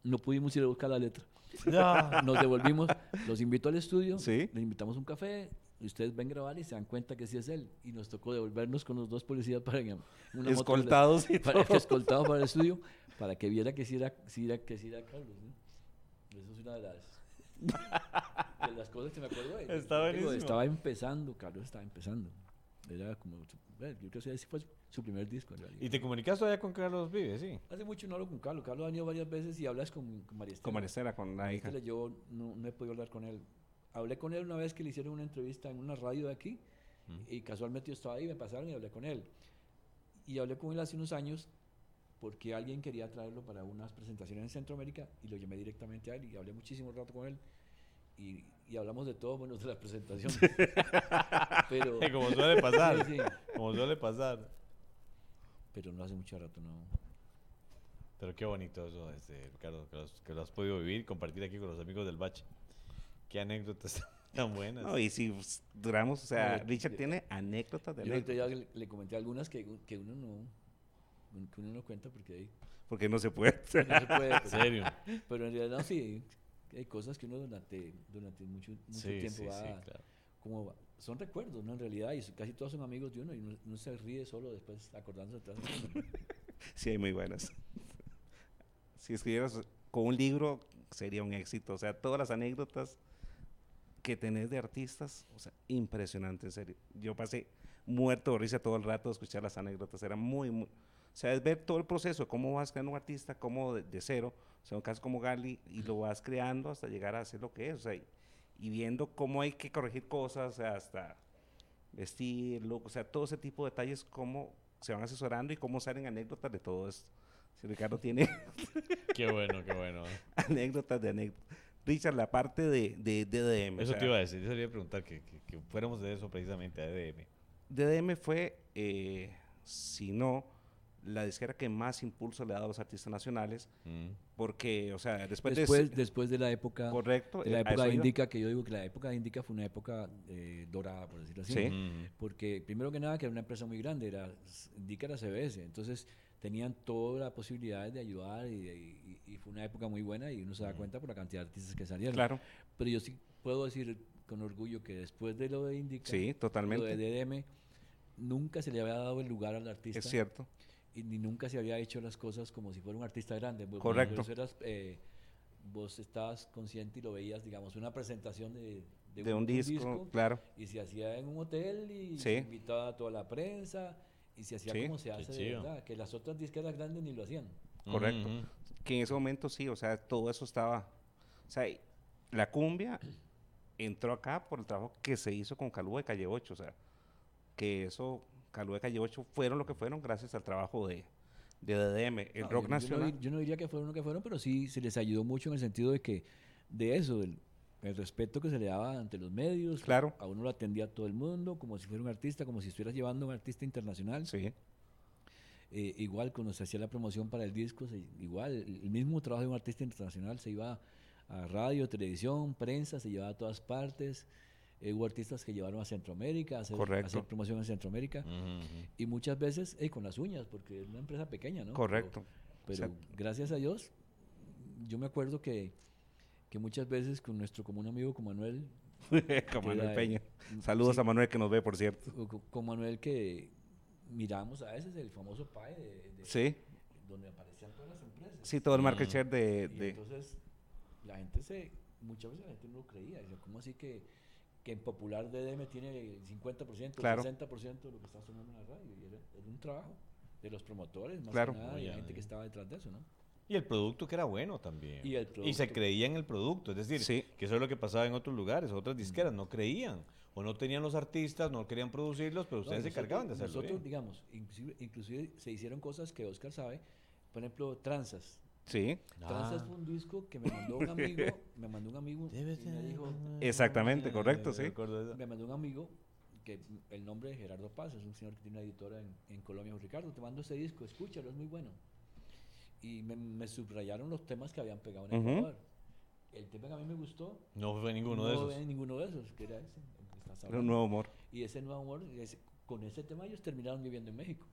No pudimos ir a buscar la letra. Ya. Nos devolvimos, los invito al estudio, Sí. les invitamos a un café, y ustedes ven grabar y se dan cuenta que sí es él. Y nos tocó devolvernos con los dos policías para una moto- Escoltados y para, todo. escoltado para el estudio, para que viera que sí era, sí era- que sí era Carlos. ¿no? Eso es una de las, de las cosas que me acuerdo. de- Está digo, estaba empezando, Carlos estaba empezando. Era como, bueno, yo creo que ese fue su- primer disco en realidad. ¿Y te comunicas todavía con Carlos Vives? Sí. Hace mucho no hablo con Carlos. Carlos ha venido varias veces y hablas con, con María Estela. Con Maricela, con la hija. Yo no, no he podido hablar con él. Hablé con él una vez que le hicieron una entrevista en una radio de aquí y casualmente yo estaba ahí, me pasaron y hablé con él. Y hablé con él hace unos años porque alguien quería traerlo para unas presentaciones en Centroamérica y lo llamé directamente a él y hablé muchísimo rato con él y, y hablamos de todo menos de la presentación. pero, Como suele pasar. Sí, sí. Como suele pasar. pero no hace mucho rato, no. Pero qué bonito eso, este, Ricardo, que, los- que lo has podido vivir, compartir aquí con los amigos del Bache. Qué anécdotas tan buenas. No, y si duramos, o sea, No, Richard yo- tiene anécdotas de Yo anécdotas, día le, le comenté algunas que, que uno no que uno no cuenta porque ahí porque no se puede. no se puede. En Pero, serio. pero en realidad no, sí, hay cosas que uno durante, durante mucho, mucho Sí, tiempo sí, va, sí, claro. como va- son recuerdos, ¿no? En realidad, y casi todos son amigos de uno y uno, uno se ríe solo después acordándose atrás. Sí, hay muy buenas. Si escribieras con un libro, sería un éxito. O sea, todas las anécdotas que tenés de artistas, o sea, impresionante, en serio. Yo pasé muerto de risa todo el rato de escuchar las anécdotas. Era muy, muy... O sea, es ver todo el proceso, cómo vas creando un artista, cómo de, de cero, o sea, un caso como Gali, y lo vas creando hasta llegar a ser lo que es, o sea, y, y viendo cómo hay que corregir cosas, o sea, hasta vestir, look, o sea, todo ese tipo de detalles, cómo se van asesorando y cómo salen anécdotas de todo esto. Si Ricardo tiene Qué bueno, qué bueno. anécdotas de anécdotas. Richard, la parte de, de DDM. o Eso sea, te iba a decir, yo te iba a preguntar que, que, que fuéramos de eso precisamente, a EDM. DDM fue, eh, si no, la disquera que más impulso le ha dado a los artistas nacionales, Mm. porque, o sea, después, Después, de... después de la época, Correcto. de la eh, época iba. Indica, que yo digo que la época de Indica fue una época eh, dorada, por decirlo así. Sí. Mm. Porque primero que nada, que era una empresa muy grande, era, Indica era CBS, entonces tenían toda la posibilidad de ayudar y, y- y fue una época muy buena y uno se da cuenta por la cantidad de artistas que salieron. Claro, Pero yo sí puedo decir con orgullo que después de lo de Indica, sí, lo de totalmente. DDM, nunca se le había dado el lugar al artista Es cierto. Y ni nunca se había hecho las cosas como si fuera un artista grande. Correcto. Vos, eras, eh, vos estabas consciente y lo veías, digamos, una presentación de, De un disco, claro. y se hacía en un hotel y Sí. se invitaba a toda la prensa y se hacía Sí. como se hace de verdad, que las otras disqueras grandes ni lo hacían. Correcto. Ujú. Que en ese momento sí, o sea, todo eso estaba. O sea, y la cumbia entró acá por el trabajo que se hizo con Calúa de Calle 8, o sea, que eso, Calúa de Calle 8 fueron lo que fueron gracias al trabajo de, de DDM. El No, rock yo- yo no nacional. Yo no, diría que fueron lo que fueron, pero sí se les ayudó mucho en el sentido de que, de eso, del el respeto que se le daba ante los medios. Claro. A uno lo atendía todo el mundo, como si fuera un artista, como si estuvieras llevando a un artista internacional. Sí, Eh, igual cuando se hacía la promoción para el disco, se- igual el mismo trabajo de un artista internacional se iba a radio, televisión, prensa, se llevaba a todas partes. Eh, hubo artistas que llevaron a Centroamérica a hacer, a hacer promoción en Centroamérica. Ujú, ujú. Y muchas veces con las uñas, porque es una empresa pequeña, ¿no? correcto. Pero, pero Exacto. gracias a Dios, yo me acuerdo que, que muchas veces con nuestro común amigo, con Manuel, Con Manuel era, Peña. Saludos sí, a Manuel que nos ve, por cierto. o co- con Manuel que miramos a veces el famoso PAE de, de- Sí, donde aparecían todas las empresas. sí, todo el market share de... Y de- entonces la gente se, muchas veces la gente no lo creía. Decía, ¿cómo así que, que en Popular DDM tiene el 50%, Claro. el 60% de lo que está sonando en la radio? Y era, era un trabajo de los promotores, más Claro. que nada, y la gente que estaba detrás de eso, ¿no? Y el producto que era bueno también. Y el se producto. creía en el producto. Es decir, Sí. que eso es lo que pasaba en otros lugares, otras disqueras no creían. O no tenían los artistas, no querían producirlos, pero No, ustedes se encargaban de hacerlo Nosotros, bien. digamos, inclusive, inclusive se hicieron cosas que Oscar sabe. Por ejemplo, Tranzas. Sí, Tranzas Ah. fue un disco que me mandó un amigo, me mandó un amigo y me dijo, Exactamente, correcto, sí. Me de mandó un amigo que el nombre es Gerardo Paz, es un señor que tiene una editora en, en Colombia, dijo, Ricardo, te mando ese disco, escúchalo, es muy bueno. Y me, me subrayaron los temas que habían pegado en Ujú. Ecuador. El tema que a mí me gustó, No fue ninguno no de esos. es ninguno de esos, que era ese, el nuevo humor. Y ese nuevo amor, ese- con ese tema ellos terminaron viviendo en México.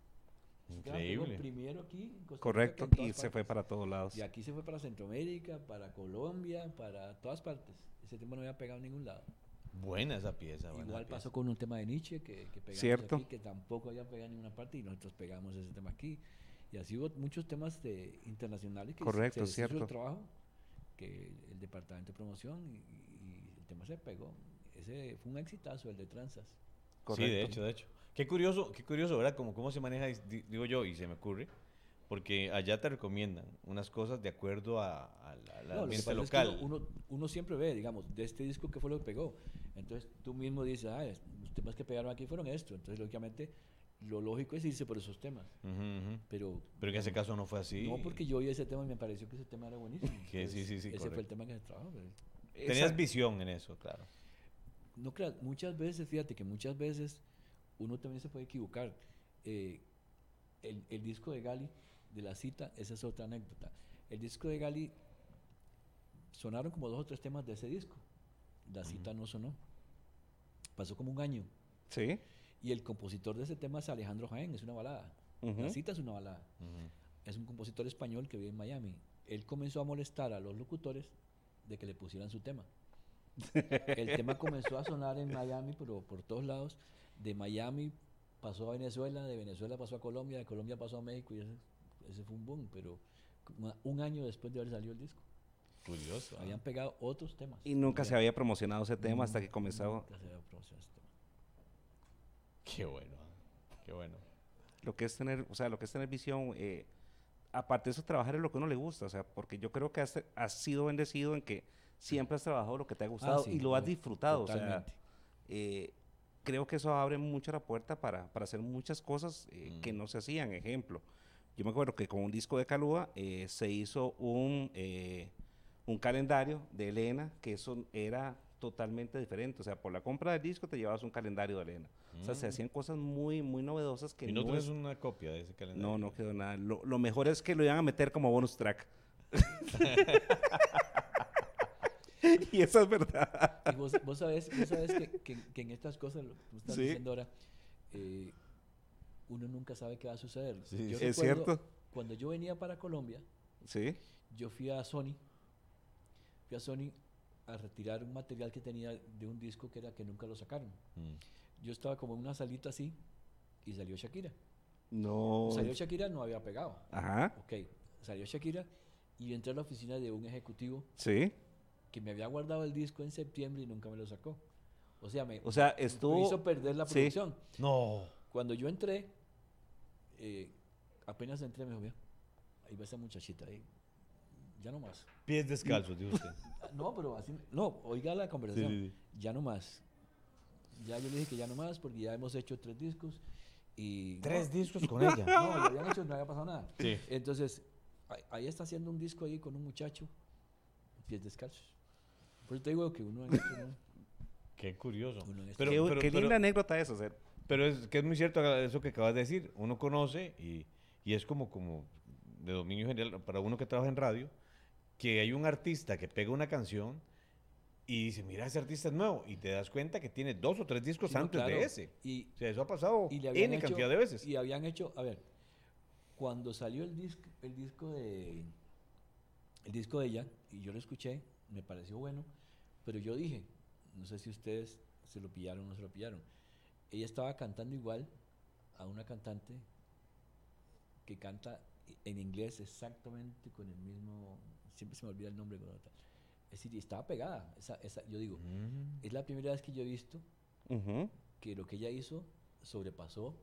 Increíble. primero aquí, en Costa Rica, Correcto, en y se fue para todos lados. Y aquí se fue para Centroamérica, para Colombia, para todas partes. Ese tema no había pegado en ningún lado. Buena esa pieza. buena Igual pieza. pasó con un tema de Nietzsche que, que pegamos Cierto. aquí, que tampoco había pegado en ninguna parte y nosotros pegamos ese tema aquí. Y así hubo muchos temas de, internacionales que Correcto, se les hizo cierto. el trabajo, que el departamento de promoción y, y el tema se pegó. Ese fue un exitazo, el de Transas. Sí, de hecho, de hecho. Qué curioso, qué curioso, ¿verdad? Como cómo se maneja, digo yo, y se me ocurre, porque allá te recomiendan unas cosas de acuerdo a, a la- al No, lo que ambiente pasa es que local. uno, uno, siempre ve, digamos, de este disco que fue lo que pegó. Entonces tú mismo dices, ah, los temas que pegaron aquí fueron esto. Entonces, lógicamente, lo lógico es irse por esos temas. Ujú, ujú. Pero, Pero en ese caso no fue así. no, porque yo oí ese tema y me pareció que ese tema era buenísimo. Que sí, sí, sí, Ese fue el correcto. tema que se trabajó. pero- Tenías Esa- visión en eso, claro. No creas, muchas veces, fíjate que muchas veces uno también se puede equivocar. Eh, el, el disco de Gali, de la cita, esa es otra anécdota. El disco de Gali sonaron como dos o tres temas de ese disco. La cita no sonó. Pasó como un año. Sí. Y el compositor de ese tema es Alejandro Jaén, es una balada. La cita es una balada. Es un compositor español que vive en Miami. Él comenzó a molestar a los locutores de que le pusieran su tema. El tema comenzó a sonar en Miami, pero por todos lados. De Miami pasó a Venezuela, de Venezuela pasó a Colombia, de Colombia pasó a México y ese, ese fue un boom. Pero un año después de haber salido el disco, Curioso. ¿ah? habían pegado otros temas. Y nunca se había promocionado ese tema hasta que comenzó Nunca se había promocionado ese tema. Qué bueno. Qué bueno. lo que es tener, o sea, lo que es tener visión. eh, aparte de eso, trabajar en lo que a uno le gusta, o sea, porque yo creo que has, has sido bendecido en que siempre has trabajado lo que te ha gustado Ah, sí, y lo has disfrutado, o sea, Totalmente. eh, creo que eso abre mucho la puerta para, para hacer muchas cosas eh, que Mm. no se hacían. Ejemplo, yo me acuerdo que con un disco de Calúa eh, se hizo un, eh, un calendario de Elena, que eso era totalmente diferente. O sea, por la compra del disco te llevabas un calendario de Elena. O sea, se Mm. hacían cosas muy, muy novedosas que Y no no tienes es- una copia de ese calendario. No, no quedó nada. Lo, lo mejor es que lo iban a meter como bonus track. y eso es verdad. Y vos, vos sabés, vos sabés que, que- que en estas cosas, lo que tú estás Sí. diciendo ahora, eh, uno nunca sabe qué va a suceder. Sí, Yo. Es cierto. Cuando yo venía para Colombia, Sí. yo fui a Sony, fui a Sony a retirar un material que tenía de un disco que era que nunca lo sacaron. Mm. Yo estaba como en una salita así y salió Shakira. No. Salió Shakira, no había pegado. Ajá. Ok, salió Shakira y entré a la oficina de un ejecutivo Sí. Que me había guardado el disco en septiembre y nunca me lo sacó. O sea, me, O sea, me estuvo. hizo perder la sí. producción. No. Cuando yo entré, eh, apenas entré, me dijo, "Vea, ahí va esa muchachita ahí. Ya no más. Pies descalzos, dijo usted. No, pero así, no, oiga la conversación. Sí, sí, Ya no más. Ya yo le dije que ya no más porque ya hemos hecho tres discos y... Tres no, discos con ella. No, lo habían hecho, no había pasado nada. Sí. Entonces, ahí está haciendo un disco ahí con un muchacho, pies descalzos. Por eso te digo que uno en esto no- Qué curioso. Uno en esto- Pero, qué pero- qué pero- linda anécdota eso. Pero es que es muy cierto eso que acabas de decir. Uno conoce y, y es como, como de dominio general para uno que trabaja en radio, que hay un artista que pega una canción y dice, mira, ese artista es nuevo. Y te das cuenta que tiene dos o tres discos Sí, no, antes claro. de ese. Y, O sea, eso ha pasado y le habían N hecho- cantidad de veces. Y habían hecho, a ver, cuando salió el disco, el disco de el disco de ella, y yo lo escuché, me pareció bueno, pero yo dije, no sé si ustedes se lo pillaron o no se lo pillaron. Ella estaba cantando igual a una cantante que canta en inglés exactamente con el mismo, siempre se me olvida el nombre, es decir, estaba pegada. Esa, esa, yo digo, Mm. es la primera vez que yo he visto que lo que ella hizo sobrepasó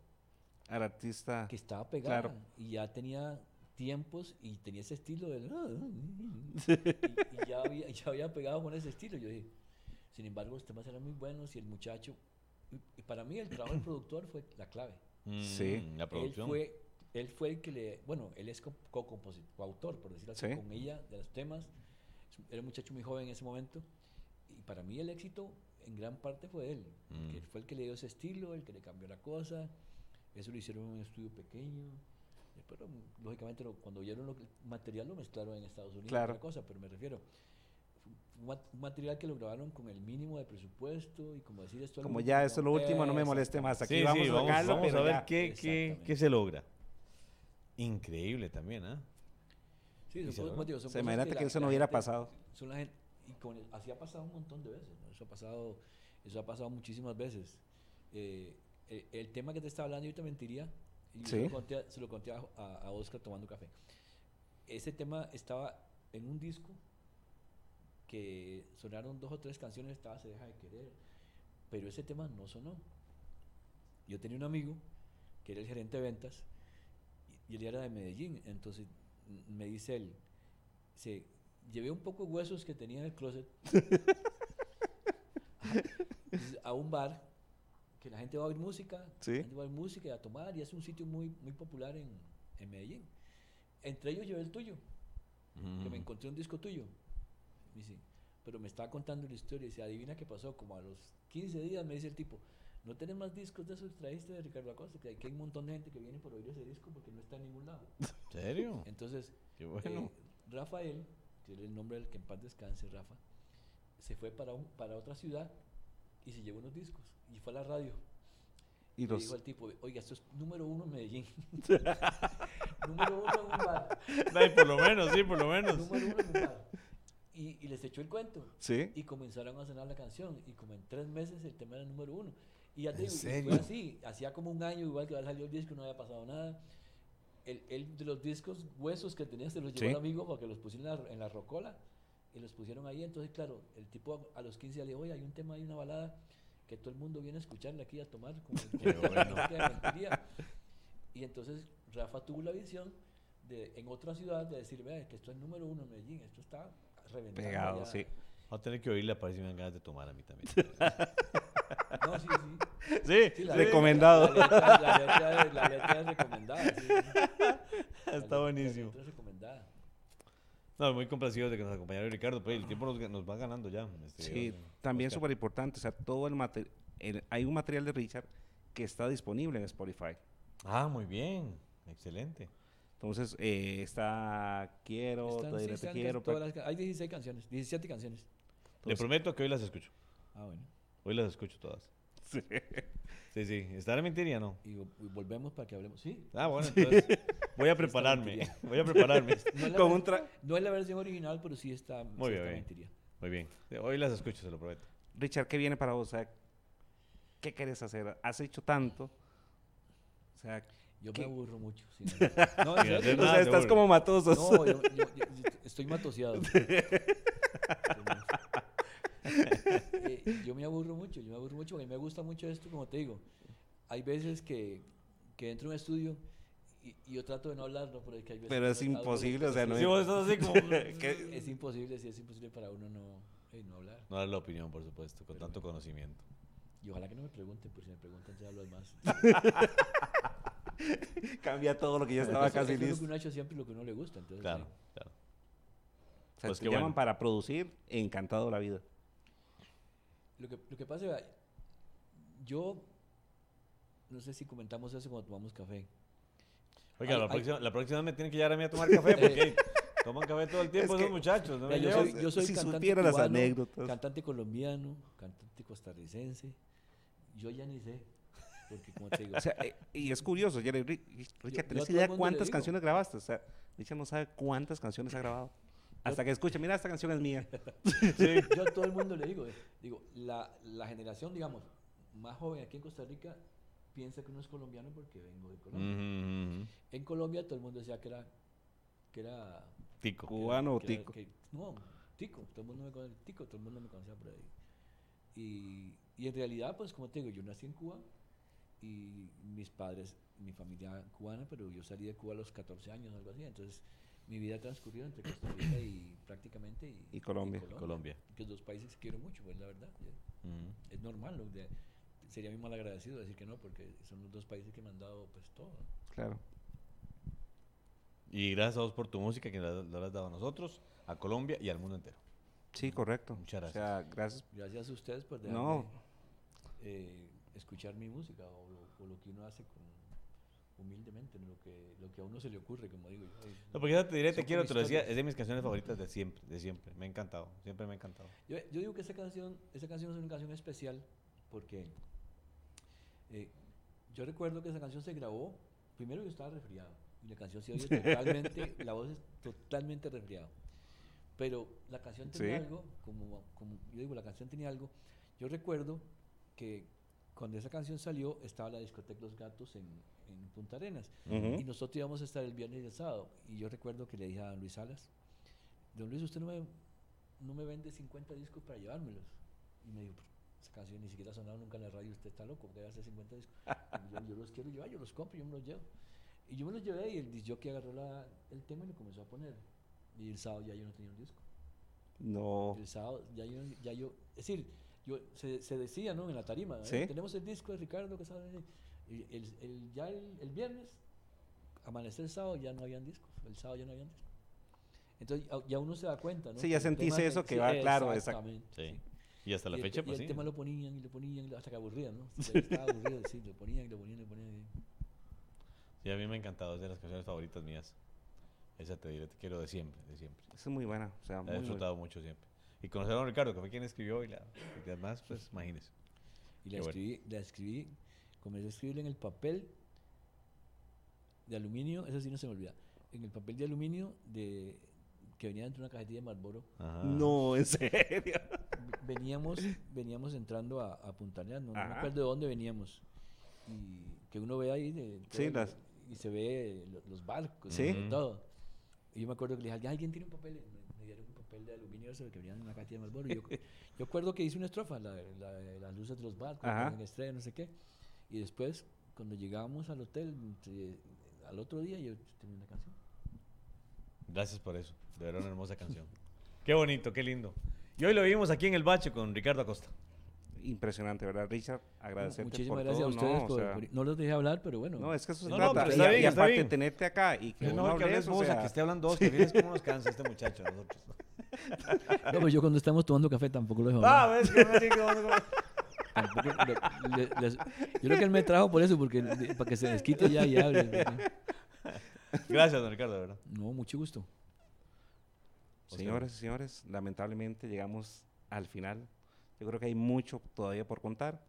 al artista. que estaba pegada Claro. y ya tenía tiempos y tenía ese estilo del y, y ya, había, ya había pegado con ese estilo yo dije sin embargo los temas eran muy buenos y el muchacho y, y para mí el trabajo del productor fue la clave Sí. Mm, La él producción. fue él fue el que le bueno él es co- co-compositor coautor por decirlo así Sí. con ella de los temas era un muchacho muy joven en ese momento y para mí el éxito en gran parte fue él Mm. que fue el que le dio ese estilo el que le cambió la cosa eso lo hicieron en un estudio pequeño. Eh, Pero lógicamente lo- cuando que- el material lo mezclaron en Estados Unidos, Claro. otra cosa, pero me refiero. Un ma- un material que lo grabaron con el mínimo de presupuesto y como decir esto Como ya, esto es lo último, no me moleste más. Aquí Sí, vamos sí, a vamos, sacarlo, vamos pero a ver qué, qué, qué se logra. Increíble también, ¿ah? Sí, Y son se cosas- digo, son O sea, cosas imagínate que la- eso no hubiera gente- pasado. son la gente- y con el- así ha pasado un montón de veces, ¿no? Eso ha pasado, eso ha pasado muchísimas veces. Eh, el, el tema que te estaba hablando, yo te mentiría, y Sí. se, lo conté, a- se lo conté a, a- Oscar tomando café. Ese tema estaba en un disco que sonaron dos o tres canciones, estaba Se deja de querer, pero ese tema no sonó. Yo tenía un amigo que era el gerente de ventas y, y él era de Medellín, entonces me dice él, se llevé un poco de huesos que tenía en el closet a, a un bar que la gente va a oír música, Sí. la gente va a oír música y a tomar y es un sitio muy, muy popular en, en Medellín. Entre ellos llevé el tuyo, que me Mm. encontré un disco tuyo. Me dice, pero me estaba contando la historia y dice, adivina qué pasó, como a los 15 días me dice el tipo, ¿no tenés más discos de esos que trajiste de Ricardo Acosta? Que hay, un montón de gente que viene por oír ese disco porque no está en ningún lado. ¿En serio? Entonces, Qué bueno. eh, Rafael, que es el nombre del que en paz descanse, Rafa, se fue para, un, para otra ciudad y se llevó unos discos y fue a la radio. Y los, dijo al tipo, oiga, esto es número uno en Medellín. número uno en un bar. Ay, por lo menos, sí, por lo menos. número uno en un bar. Y, y les echó el cuento. sí, Y comenzaron a sonar la canción. Y como en tres meses el tema era el número uno. Y ya te ¿En digo, fue así. Hacía como un año, igual que había salido el disco, no había pasado nada. El, el de los discos huesos que tenía se los llevó Sí. el amigo para que los pusiera en la, en la rocola. Y los pusieron ahí. Entonces, claro, el tipo a, a los 15 le dijo, oye, hay un tema, hay una balada que todo el mundo viene a escucharla aquí a tomar. Como, bueno. que mentiría. Y entonces Rafa tuvo la visión de en otra ciudad de decir, vea, que esto es número uno en Medellín, esto está reventando. pegado, ya". sí. Voy a tener que oírla para si me dan ganas de tomar a mí también. No, sí, sí. Sí, Sí, la recomendado. letra- La letra, la letra- la letra es recomendada. sí, Está buenísimo. La letra es recomendada. No, muy complacidos de que nos acompañara Ricardo, pero el tiempo nos, nos va ganando ya. este, Sí, eh, también súper importante, o sea, todo el material, hay un material de Richard que está disponible en Spotify. Ah, muy bien. Excelente. Entonces, eh, está Quiero, Están- Te sí, diré Te están quiero. todas las hay 16 canciones, 17 canciones. Le prometo que hoy las escucho. Ah, bueno. Hoy las escucho todas. Sí, sí. ¿Está la mentiría no? Y, vo- y volvemos para que hablemos. Sí. Ah, bueno, entonces voy a prepararme. Voy a prepararme. No es, la, Con ver- un tra- no es la versión original, pero sí está. sí Muy bien, está bien. mentiría. Muy bien. Hoy las escucho, se lo prometo. Richard, ¿qué viene para vos? O sea, ¿qué quieres hacer? Has hecho tanto. O sea, Yo ¿Qué? me aburro mucho. sí, no. No, en Sin hacer serio. o nada, sea, estás como matosos. No, yo, yo- yo- yo estoy matoseado. Eh, yo me aburro mucho, yo me aburro mucho porque me gusta mucho esto, como te digo. Hay veces que, que entro a un estudio y, y yo trato de no hablar, ¿no? Pero es, que hay veces Pero es imposible, o sea, no vos estás así como... Es imposible, sí, es imposible para uno no, eh, no hablar. No dar la opinión, por supuesto, con tanto conocimiento. Y ojalá que no me pregunten, porque si me preguntan ya hablo más. Cambia todo lo que ya estaba eso casi es lo que listo. uno ha hecho siempre lo que uno le gusta. Entonces, Claro, sí. claro. O sea, Pues te llaman bueno. para producir, encantado la vida. Lo que, lo que pasa, vea, yo no sé si comentamos eso cuando tomamos café. Oiga, Hay- la, hay- próxima, la próxima me tienen que llevar a mí a tomar café porque toman café todo el tiempo Es esos que- muchachos. ¿no Vea, me yo, soy, yo soy Si cantante las anécdotas. cantante colombiano, cantante costarricense. Yo ya ni sé, porque como te digo, O sea, eh, y es curioso, Jerry, Ri- Richard, ¿tenés idea cuántas canciones grabaste? O sea, Richard no sabe cuántas canciones ha grabado. Hasta que escucha, mira, esta canción es mía. yo a todo el mundo le digo, eh, digo, la, la generación, digamos, más joven aquí en Costa Rica piensa que uno es colombiano porque vengo de Colombia. En Colombia todo el mundo decía que era, que era Tico. que era- ¿Cubano o que era- tico? que- no, tico, todo el mundo me conocía, tico, todo el mundo me conocía por ahí. Y, y en realidad, pues como te digo, yo nací en Cuba y mis padres, mi familia cubana, pero yo salí de Cuba a los 14 años, algo así. Entonces, mi vida ha transcurrido entre Costa Rica y prácticamente y, Y Colombia. Colombia. Que dos países que quiero mucho, pues la verdad. Ujú. Es normal, ¿no? De- sería muy mal agradecido decir que no, porque son los dos países que me han dado pues todo. ¿no? Claro. Y gracias a vos por tu música que la, la has dado a nosotros, a Colombia y al mundo entero. Sí, correcto. Muchas O sea, gracias. Gracias a ustedes por No. dejarme eh, escuchar mi música o lo, o lo que uno hace con, humildemente, lo que, lo que a uno se le ocurre, como digo yo. No, porque ya te diré, te quiero, te lo decía, es de mis canciones favoritas de siempre, de siempre. Me ha encantado, siempre me ha encantado. Yo, yo digo que esa canción, esa canción es una canción especial porque eh, yo recuerdo que esa canción se grabó, primero yo estaba resfriado y la canción se oye totalmente, la voz es totalmente resfriada. Pero la canción tenía Sí. algo, como, como yo digo, la canción tenía algo. Yo recuerdo que cuando esa canción salió estaba la discoteca Los Gatos en, en Punta Arenas. Ujú. Y nosotros íbamos a estar el viernes y el sábado. Y yo recuerdo que le dije a don Luis Salas, don Luis, usted no me, no me vende 50 discos para llevármelos. Y me dijo, "Pero esa canción ni siquiera ha sonado nunca en la radio, usted está loco, ¿qué va a hacer 50 discos? Yo, yo los quiero llevar, yo los compro, yo me los llevo. Y yo me los llevé y el que agarró la, el tema y lo comenzó a poner. Y el sábado ya yo no tenía un disco. No. El sábado ya yo, ya yo es decir, yo, se, se decía, ¿no? En la tarima, ¿eh? Sí. tenemos el disco de Ricardo que sabe. El, el- ya el, el viernes, amanecer el sábado, ya no habían discos. El sábado ya no habían discos. Entonces ya, uno se da cuenta, ¿no? Sí, ya Que el sentís tema eso que va claro, exact- Exactamente. Sí. sí. Y hasta la Y el fecha, te- pues y sí. el tema lo ponían y lo ponían hasta que aburrían, ¿no? Estaba aburrido, sí, lo ponían y lo ponían y lo ponían. y- Sí, a mí me ha encantado, es de las canciones favoritas mías. Esa te diré, te quiero de siempre, de siempre. Esa es muy buena. O sea, La muy he disfrutado mucho siempre. Y conocer a don Ricardo, que fue quien escribió y la y además, pues imagínese. Y la Qué bueno. escribí, la escribí, comencé a escribirla en el papel de aluminio, eso sí no se me olvida, en el papel de aluminio de, que venía dentro de una cajetilla de Marlboro. Ajá. No, en serio. Veníamos, veníamos entrando a, a Punta Arenas, no, no me Ajá. acuerdo de dónde veníamos. Y que uno ve ahí de, Sí, las- y se ve lo- los barcos Sí. y todo. Y yo me acuerdo que le dije, alguien tiene un papel, me, me dieron un papel de aluminio eso que venía en una cajetilla de Marlboro. Y yo, yo acuerdo que hice una estrofa, la, la, de las luces de los barcos, en estrella, no sé qué. Y después, cuando llegábamos al hotel, al otro día, yo tenía una canción. Gracias por eso. De verdad, una hermosa canción. Qué bonito, qué lindo. Y hoy lo vimos aquí en el bache con Ricardo Acosta. impresionante, ¿verdad, Richard? Agradecerte Muchísimas por gracias todo, a ustedes. ¿no? O por- sea, por- no los dejé hablar, pero bueno. no, es que eso se No, no, trata. pero y, está y bien, está aparte, bien. tenerte acá y que Es uno que hable o vos a sea, que esté hablando dos, que fíjense cómo nos cansa este muchacho a nosotros. No, pero yo cuando estamos tomando café tampoco lo dejo Ah, hablar. ves que me tiene que Tampoco le- le- les- yo creo que él me trajo por eso, porque para que se desquite ya y hable. Gracias, don Ricardo, verdad. No, mucho gusto. Señores y señores, lamentablemente llegamos al final. Yo creo que hay mucho todavía por contar.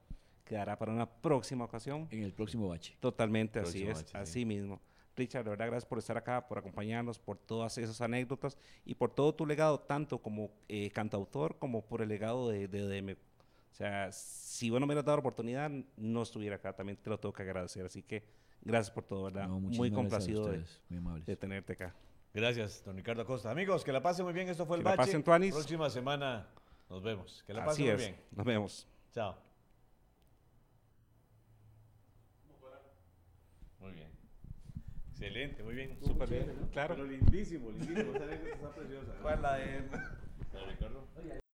Quedará para una próxima ocasión. En el próximo bache. Totalmente, así Próximo es, bache, sí. así mismo. Richard, de verdad, gracias por estar acá, por acompañarnos, por todas esas anécdotas y por todo tu legado, tanto como eh, cantautor como por el legado de, de ODM. O sea, si vos no me hubieras dado la oportunidad, no estuviera acá. También te lo tengo que agradecer. Así que gracias por todo, ¿verdad? No, Muy complacido de, muy tenerte acá. Gracias, don Ricardo Acosta. Amigos, que la pasen muy bien. Esto fue el Que la bache. pasen. Próxima semana nos vemos. Que la pasen Así muy es. bien. Nos vemos. Chao. Muy bien. Excelente, muy bien. Súper bien, claro. Pero lindísimo, lindísimo. Esa anécdota está preciosa. ¿Cuál la de- La de Ricardo.